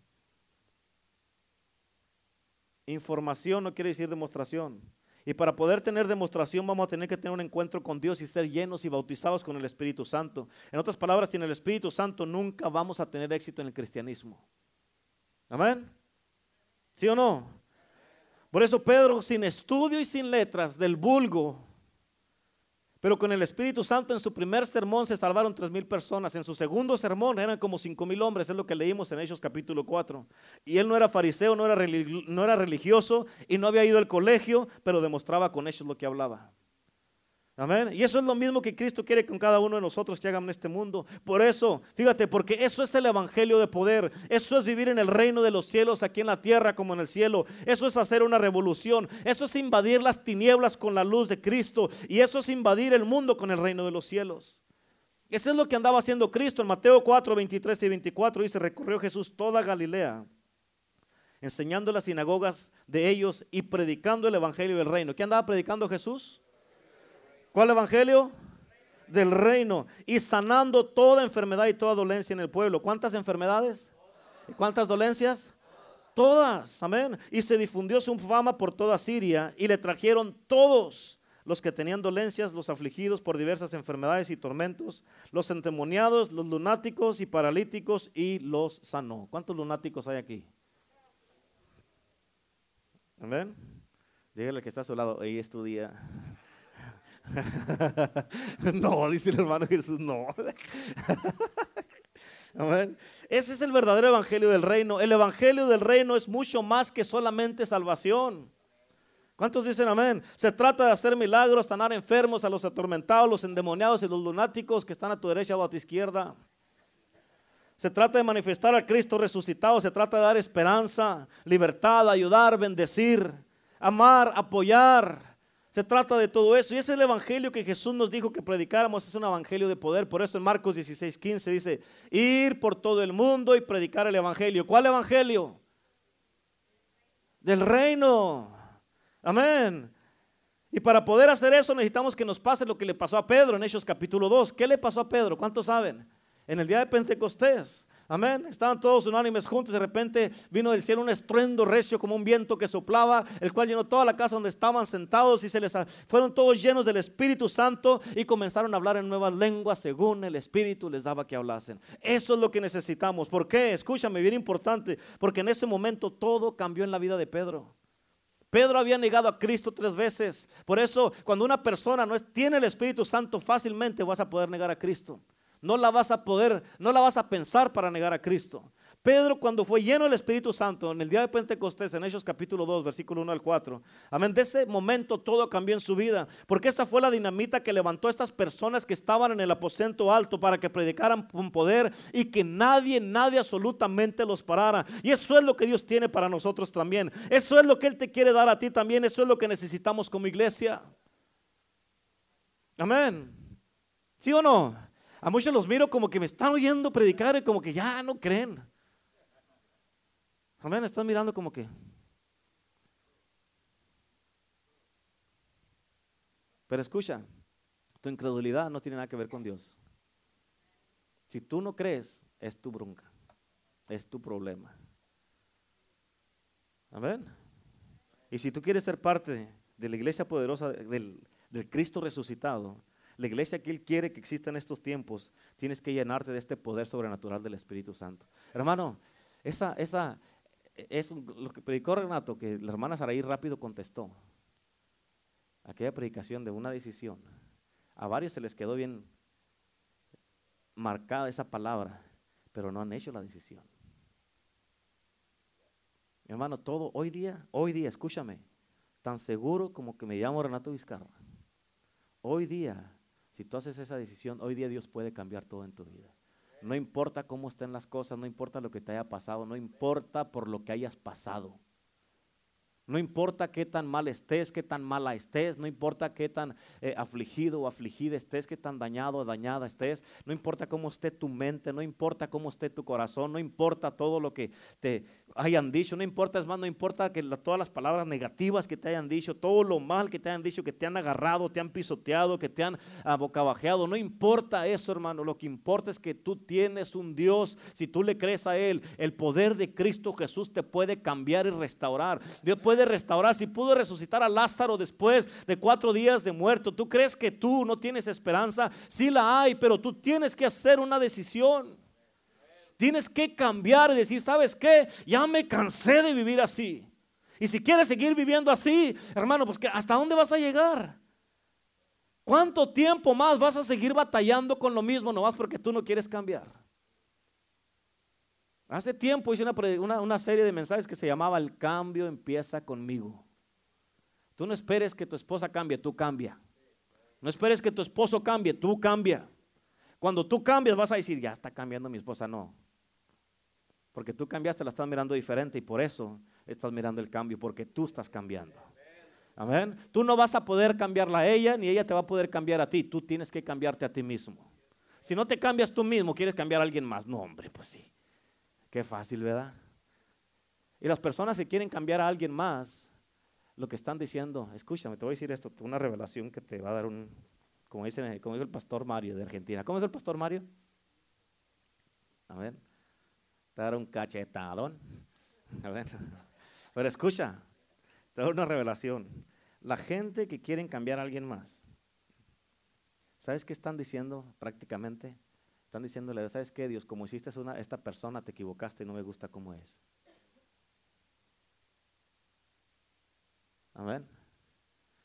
Información no quiere decir demostración. Y para poder tener demostración vamos a tener que tener un encuentro con Dios y ser llenos y bautizados con el Espíritu Santo. En otras palabras, sin el Espíritu Santo nunca vamos a tener éxito en el cristianismo. Amén. ¿Sí o no? Por eso Pedro, sin estudio y sin letras del vulgo, pero con el Espíritu Santo en su primer sermón se salvaron tres mil personas. En su segundo sermón eran como cinco mil hombres, es lo que leímos en Hechos capítulo 4. Y él no era fariseo, no era, no era religioso y no había ido al colegio, pero demostraba con hechos lo que hablaba. Amén. Y eso es lo mismo que Cristo quiere con cada uno de nosotros que hagan en este mundo. Por eso, fíjate, porque eso es el evangelio de poder. Eso es vivir en el reino de los cielos, aquí en la tierra como en el cielo. Eso es hacer una revolución. Eso es invadir las tinieblas con la luz de Cristo. Y eso es invadir el mundo con el reino de los cielos. Eso es lo que andaba haciendo Cristo. En Mateo 4, 23 y 24 dice, recorrió Jesús toda Galilea, enseñando las sinagogas de ellos y predicando el evangelio del reino. ¿Qué andaba predicando Jesús? ¿Cuál evangelio? Del reino. Y sanando toda enfermedad y toda dolencia en el pueblo. ¿Cuántas enfermedades? ¿Cuántas dolencias? Todas. Amén. Y se difundió su fama por toda Siria y le trajeron todos los que tenían dolencias, los afligidos por diversas enfermedades y tormentos, los endemoniados, los lunáticos y paralíticos y los sanó. ¿Cuántos lunáticos hay aquí? Amén. Dígale que está a su lado, hoy es. no, dice el hermano Jesús, no. Ese es el verdadero evangelio del reino. El evangelio del reino es mucho más que solamente salvación. ¿Cuántos dicen amén? Se trata de hacer milagros, sanar enfermos, a los atormentados, los endemoniados y los lunáticos que están a tu derecha o a tu izquierda. Se trata de manifestar al Cristo resucitado, se trata de dar esperanza, libertad, ayudar, bendecir, amar, apoyar. Se trata de todo eso. Y es el evangelio que Jesús nos dijo que predicáramos. Es un evangelio de poder. Por eso en Marcos 16, 15 dice, ir por todo el mundo y predicar el evangelio. ¿Cuál evangelio? Del reino. Amén. Y para poder hacer eso necesitamos que nos pase lo que le pasó a Pedro en Hechos capítulo 2. ¿Qué le pasó a Pedro? ¿Cuántos saben? En el día de Pentecostés. Amén. Estaban todos unánimes juntos. De repente vino del cielo un estruendo recio como un viento que soplaba, el cual llenó toda la casa donde estaban sentados y se les fueron todos llenos del Espíritu Santo y comenzaron a hablar en nuevas lenguas según el Espíritu les daba que hablasen. Eso es lo que necesitamos. ¿Por qué? Escúchame, bien importante. Porque en ese momento todo cambió en la vida de Pedro. Pedro había negado a Cristo tres veces. Por eso, cuando una persona no tiene el Espíritu Santo, fácilmente vas a poder negar a Cristo. No la vas a poder, no la vas a pensar para negar a Cristo. Pedro cuando fue lleno del Espíritu Santo en el día de Pentecostés, en Hechos capítulo 2, versículo 1 al 4, amén, de ese momento todo cambió en su vida, porque esa fue la dinamita que levantó a estas personas que estaban en el aposento alto para que predicaran con poder y que nadie, nadie absolutamente los parara. Y eso es lo que Dios tiene para nosotros también. Eso es lo que Él te quiere dar a ti también. Eso es lo que necesitamos como iglesia. Amén. ¿Sí o no? A muchos los miro como que me están oyendo predicar y como que ya no creen. Amén, están mirando como que. Pero escucha, tu incredulidad no tiene nada que ver con Dios. Si tú no crees, es tu bronca, es tu problema. Amén. Y si tú quieres ser parte de, la iglesia poderosa del, Cristo resucitado, la iglesia que Él quiere que exista en estos tiempos, tienes que llenarte de este poder sobrenatural del Espíritu Santo. Hermano, esa, esa, es lo que predicó Renato, que la hermana Saraí rápido contestó. Aquella predicación de una decisión. A varios se les quedó bien marcada esa palabra, pero no han hecho la decisión. Hermano, todo hoy día, hoy día, escúchame, tan seguro como que me llamo Renato Vizcarra. Hoy día si tú haces esa decisión, hoy día Dios puede cambiar todo en tu vida. No importa cómo estén las cosas, no importa lo que te haya pasado, no importa por lo que hayas pasado. No importa qué tan mal estés, qué tan mala estés, no importa qué tan eh, afligido o afligida estés, qué tan dañado o dañada estés, no importa cómo esté tu mente, no importa cómo esté tu corazón, no importa todo lo que te hayan dicho, no importa, es más, no importa que todas las palabras negativas que te hayan dicho, todo lo mal que te hayan dicho, que te han agarrado, te han pisoteado, que te han abocabajeado, no importa eso, hermano, lo que importa es que tú tienes un Dios, si tú le crees a Él, el poder de Cristo Jesús te puede cambiar y restaurar. Dios puede restaurar, si pudo resucitar a Lázaro después de cuatro días de muerto, ¿tú crees que tú no tienes esperanza? Sí la hay, pero tú tienes que hacer una decisión. Tienes que cambiar y decir, ¿sabes qué? Ya me cansé de vivir así. Y si quieres seguir viviendo así, hermano, pues ¿hasta dónde vas a llegar? ¿Cuánto tiempo más vas a seguir batallando con lo mismo nomás porque tú no quieres cambiar? Hace tiempo hice una, serie de mensajes que se llamaba El cambio empieza conmigo. Tú no esperes que tu esposa cambie, tú cambia. No esperes que tu esposo cambie, tú cambia. Cuando tú cambias vas a decir, ya está cambiando mi esposa, no. Porque tú cambiaste, la estás mirando diferente y por eso estás mirando el cambio, porque tú estás cambiando. Amén. Tú no vas a poder cambiarla a ella, ni ella te va a poder cambiar a ti. Tú tienes que cambiarte a ti mismo. Si no te cambias tú mismo, quieres cambiar a alguien más. No, hombre, pues sí. Qué fácil, ¿verdad? Y las personas que quieren cambiar a alguien más, lo que están diciendo, escúchame, te voy a decir esto, una revelación que te va a dar un, como dice, como dijo el pastor Mario de Argentina. ¿Cómo es el pastor Mario? A ver, te dar un cachetadón. A ver, pero escucha, te dar una revelación. La gente que quieren cambiar a alguien más, ¿sabes qué están diciendo prácticamente? Están diciéndole, ¿sabes qué, Dios? Como hiciste una, esta persona, te equivocaste y no me gusta cómo es. Amén.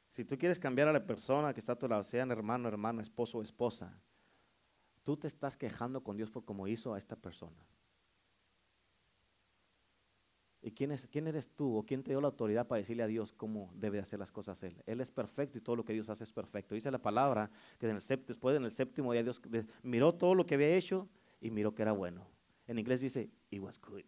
Si tú quieres cambiar a la persona que está a tu lado, sean hermano, hermana, esposo o esposa, tú te estás quejando con Dios por cómo hizo a esta persona. ¿Y quién, es, quién eres tú o quién te dio la autoridad para decirle a Dios cómo debe hacer las cosas Él? Él es perfecto y todo lo que Dios hace es perfecto. Dice la palabra que después en el séptimo día Dios miró todo lo que había hecho y miró que era bueno. En inglés dice, it was good.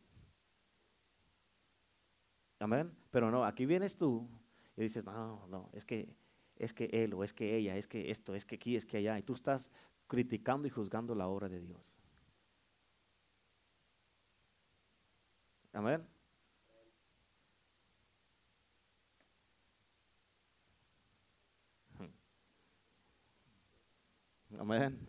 Amén. Pero no, aquí vienes tú y dices, no, no, es que, es que él o es que ella, es que esto, es que aquí, es que allá. Y tú estás criticando y juzgando la obra de Dios. Amén. Amén.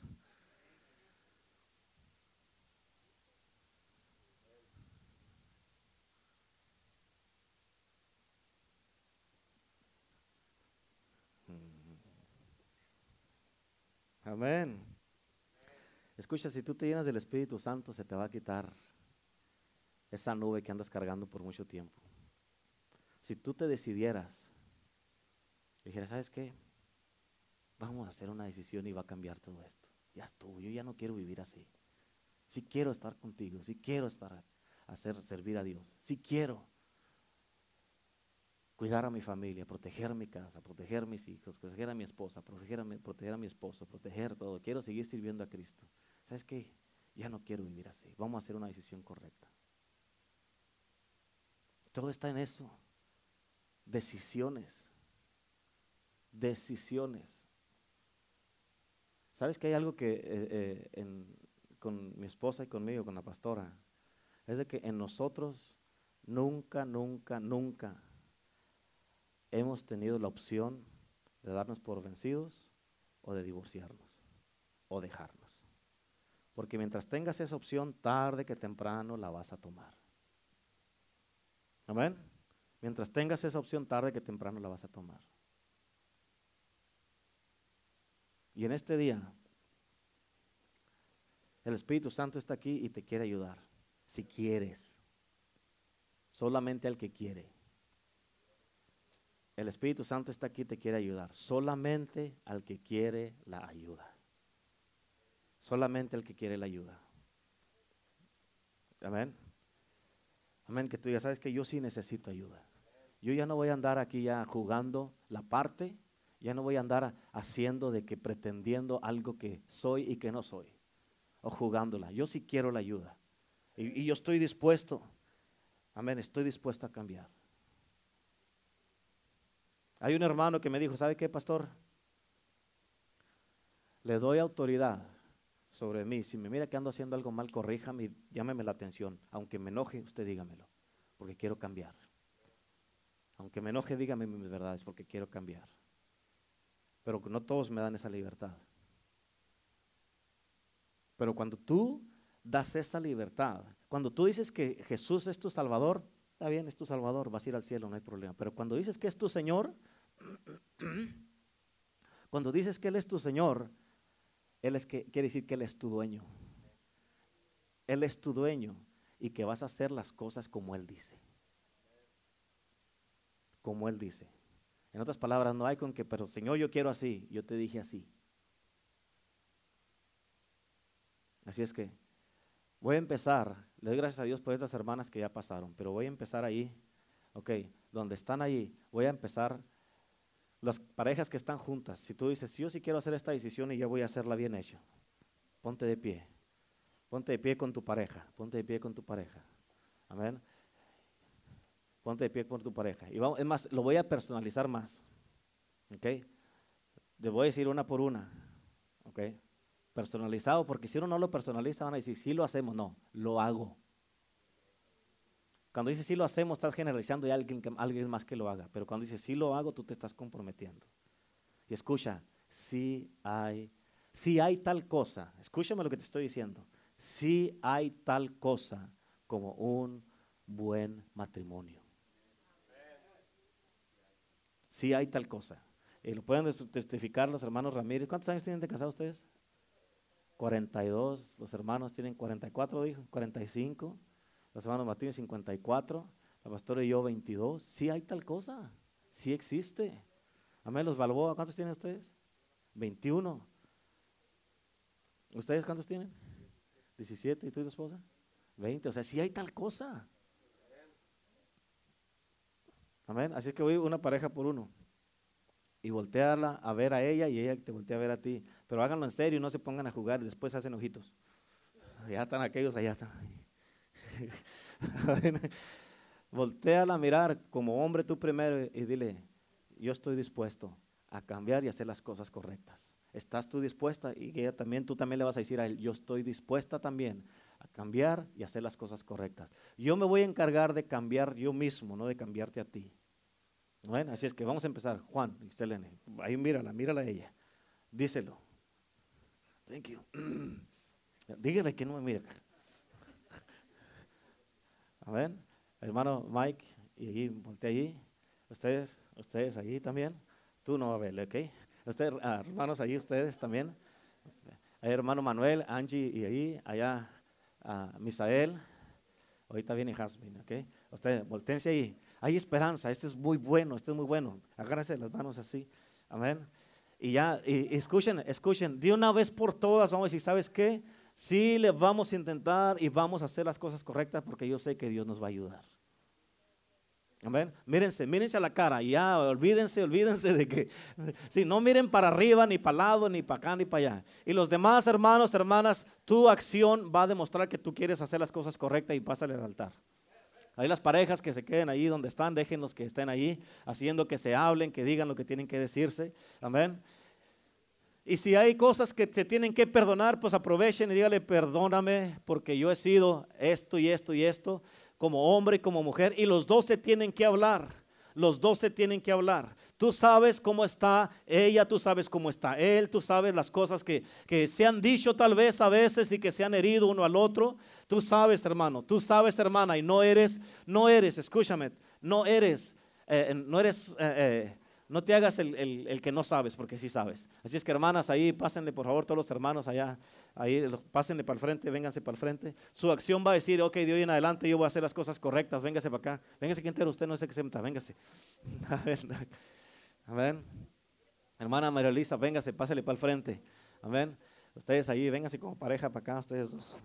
Amén. Escucha, si tú te llenas del Espíritu Santo, se te va a quitar esa nube que andas cargando por mucho tiempo. Si tú te decidieras, dijeras, ¿sabes qué? Vamos a hacer una decisión y va a cambiar todo esto. Ya estuvo, yo ya no quiero vivir así. Si quiero estar contigo, si quiero estar hacer servir a Dios, si quiero cuidar a mi familia, proteger mi casa, proteger mis hijos, proteger a mi esposa, proteger a mi, proteger a mi esposo, proteger todo. Quiero seguir sirviendo a Cristo. ¿Sabes qué? Ya no quiero vivir así. Vamos a hacer una decisión correcta. Todo está en eso. Decisiones. Decisiones. ¿Sabes que hay algo que eh, eh, con mi esposa y conmigo, con la pastora? Es de que en nosotros nunca, nunca, nunca hemos tenido la opción de darnos por vencidos o de divorciarnos o dejarnos. Porque mientras tengas esa opción, tarde que temprano la vas a tomar. Amén. Mientras tengas esa opción, tarde que temprano la vas a tomar. Y en este día, el Espíritu Santo está aquí y te quiere ayudar. Si quieres. Solamente al que quiere. El Espíritu Santo está aquí y te quiere ayudar. Solamente al que quiere la ayuda. Solamente al que quiere la ayuda. Amén. Amén. Que tú ya sabes que yo sí necesito ayuda. Yo ya no voy a andar aquí ya jugando la parte ya no voy a andar haciendo de que pretendiendo algo que soy y que no soy. O jugándola. Yo sí quiero la ayuda. Y, yo estoy dispuesto. Amén, estoy dispuesto a cambiar. Hay un hermano que me dijo, ¿sabe qué, pastor? Le doy autoridad sobre mí. Si me mira que ando haciendo algo mal, corríjame y llámeme la atención. Aunque me enoje, usted dígamelo, porque quiero cambiar. Aunque me enoje, dígame mis verdades, porque quiero cambiar. Pero no todos me dan esa libertad. Pero cuando tú das esa libertad, cuando tú dices que Jesús es tu Salvador, está bien, es tu Salvador, vas a ir al cielo, no hay problema. Pero cuando dices que es tu Señor, cuando dices que Él es tu Señor, Él es que quiere decir que Él es tu dueño. Él es tu dueño y que vas a hacer las cosas como Él dice. Como Él dice. En otras palabras, no hay con que, pero Señor, yo quiero así, yo te dije así. Así es que voy a empezar, le doy gracias a Dios por estas hermanas que ya pasaron, pero voy a empezar ahí, ok, donde están ahí, voy a empezar las parejas que están juntas. Si tú dices, yo sí quiero hacer esta decisión y yo voy a hacerla bien hecha, ponte de pie, ponte de pie con tu pareja, ponte de pie con tu pareja, amén. Ponte de pie con tu pareja. Y vamos, es más, lo voy a personalizar más, ok. Le voy a decir una por una, ok personalizado, porque si uno no lo personaliza van a decir, sí lo hacemos, no, lo hago. Cuando dice sí lo hacemos, estás generalizando y alguien, más que lo haga, pero cuando dice sí lo hago, tú te estás comprometiendo. Y escucha, si hay, si hay tal cosa, escúchame lo que te estoy diciendo, si hay tal cosa como un buen matrimonio. Si hay tal cosa. Y lo pueden testificar los hermanos Ramírez. ¿Cuántos años tienen de casados ustedes? 42, los hermanos tienen 44, dijo, 45, los hermanos Martínez 54, la pastora y yo 22. Sí hay tal cosa, sí existe. Amén, los Balboa, ¿cuántos tienen ustedes? 21. ¿Ustedes cuántos tienen? 17, ¿y tú y tu esposa? 20, o sea, sí hay tal cosa. Amén, así que voy una pareja por uno y voltearla a ver a ella y ella te voltea a ver a ti. Pero háganlo en serio y no se pongan a jugar y después hacen ojitos. Ya están aquellos, allá están. Volteala a mirar como hombre tú primero y dile, yo estoy dispuesto a cambiar y hacer las cosas correctas. ¿Estás tú dispuesta? Y ella también, tú también le vas a decir a él, yo estoy dispuesta también a cambiar y hacer las cosas correctas. Yo me voy a encargar de cambiar yo mismo, no de cambiarte a ti. Bueno, así es que vamos a empezar. Juan, ahí mírala, mírala a ella. Díselo. Thank you. Dígale que no me mire. ver, Hermano Mike, y allí, voltea allí. Ustedes, ustedes allí también. Tú no va a verle, ¿ok? Ustedes, ah, hermanos allí, ustedes también. hermano Manuel, Angie y ahí, allá, Misael. Ahorita viene Jasmine, ¿ok? Ustedes, volteense ahí hay esperanza, este es muy bueno, este es muy bueno. Agárrense las manos así, amén. Y ya, y, escuchen, escuchen, de una vez por todas vamos a decir, ¿sabes qué? Sí, le vamos a intentar y vamos a hacer las cosas correctas porque yo sé que Dios nos va a ayudar. Amén. Mírense, mírense a la cara y ya olvídense, olvídense de que, si no miren para arriba, ni para lado, ni para acá, ni para allá. Y los demás hermanos, hermanas, tu acción va a demostrar que tú quieres hacer las cosas correctas y pásale al altar. Hay las parejas que se queden ahí donde están, déjenlos que estén ahí, haciendo que se hablen, que digan lo que tienen que decirse. Amén. Y si hay cosas que se tienen que perdonar, pues aprovechen y dígale, perdóname porque yo he sido esto y esto y esto, como hombre y como mujer, y los dos se tienen que hablar. Los dos se tienen que hablar. Tú sabes cómo está ella, tú sabes cómo está él, tú sabes las cosas que, que se han dicho tal vez a veces y que se han herido uno al otro. Tú sabes, hermano, tú sabes, hermana, y no eres, no eres, escúchame, no eres, eh, no eres, eh, eh, no te hagas el, que no sabes, porque sí sabes. Así es que, hermanas, ahí pásenle, por favor, todos los hermanos allá, ahí pásenle para el frente, vénganse para el frente. Su acción va a decir, ok, de hoy en adelante yo voy a hacer las cosas correctas, véngase para acá. Véngase, quien entero, usted no es exenta, véngase. A ver, amén. Hermana María Elisa, véngase, pásale para el frente. Amén. Ustedes ahí, vénganse como pareja para acá, ustedes dos.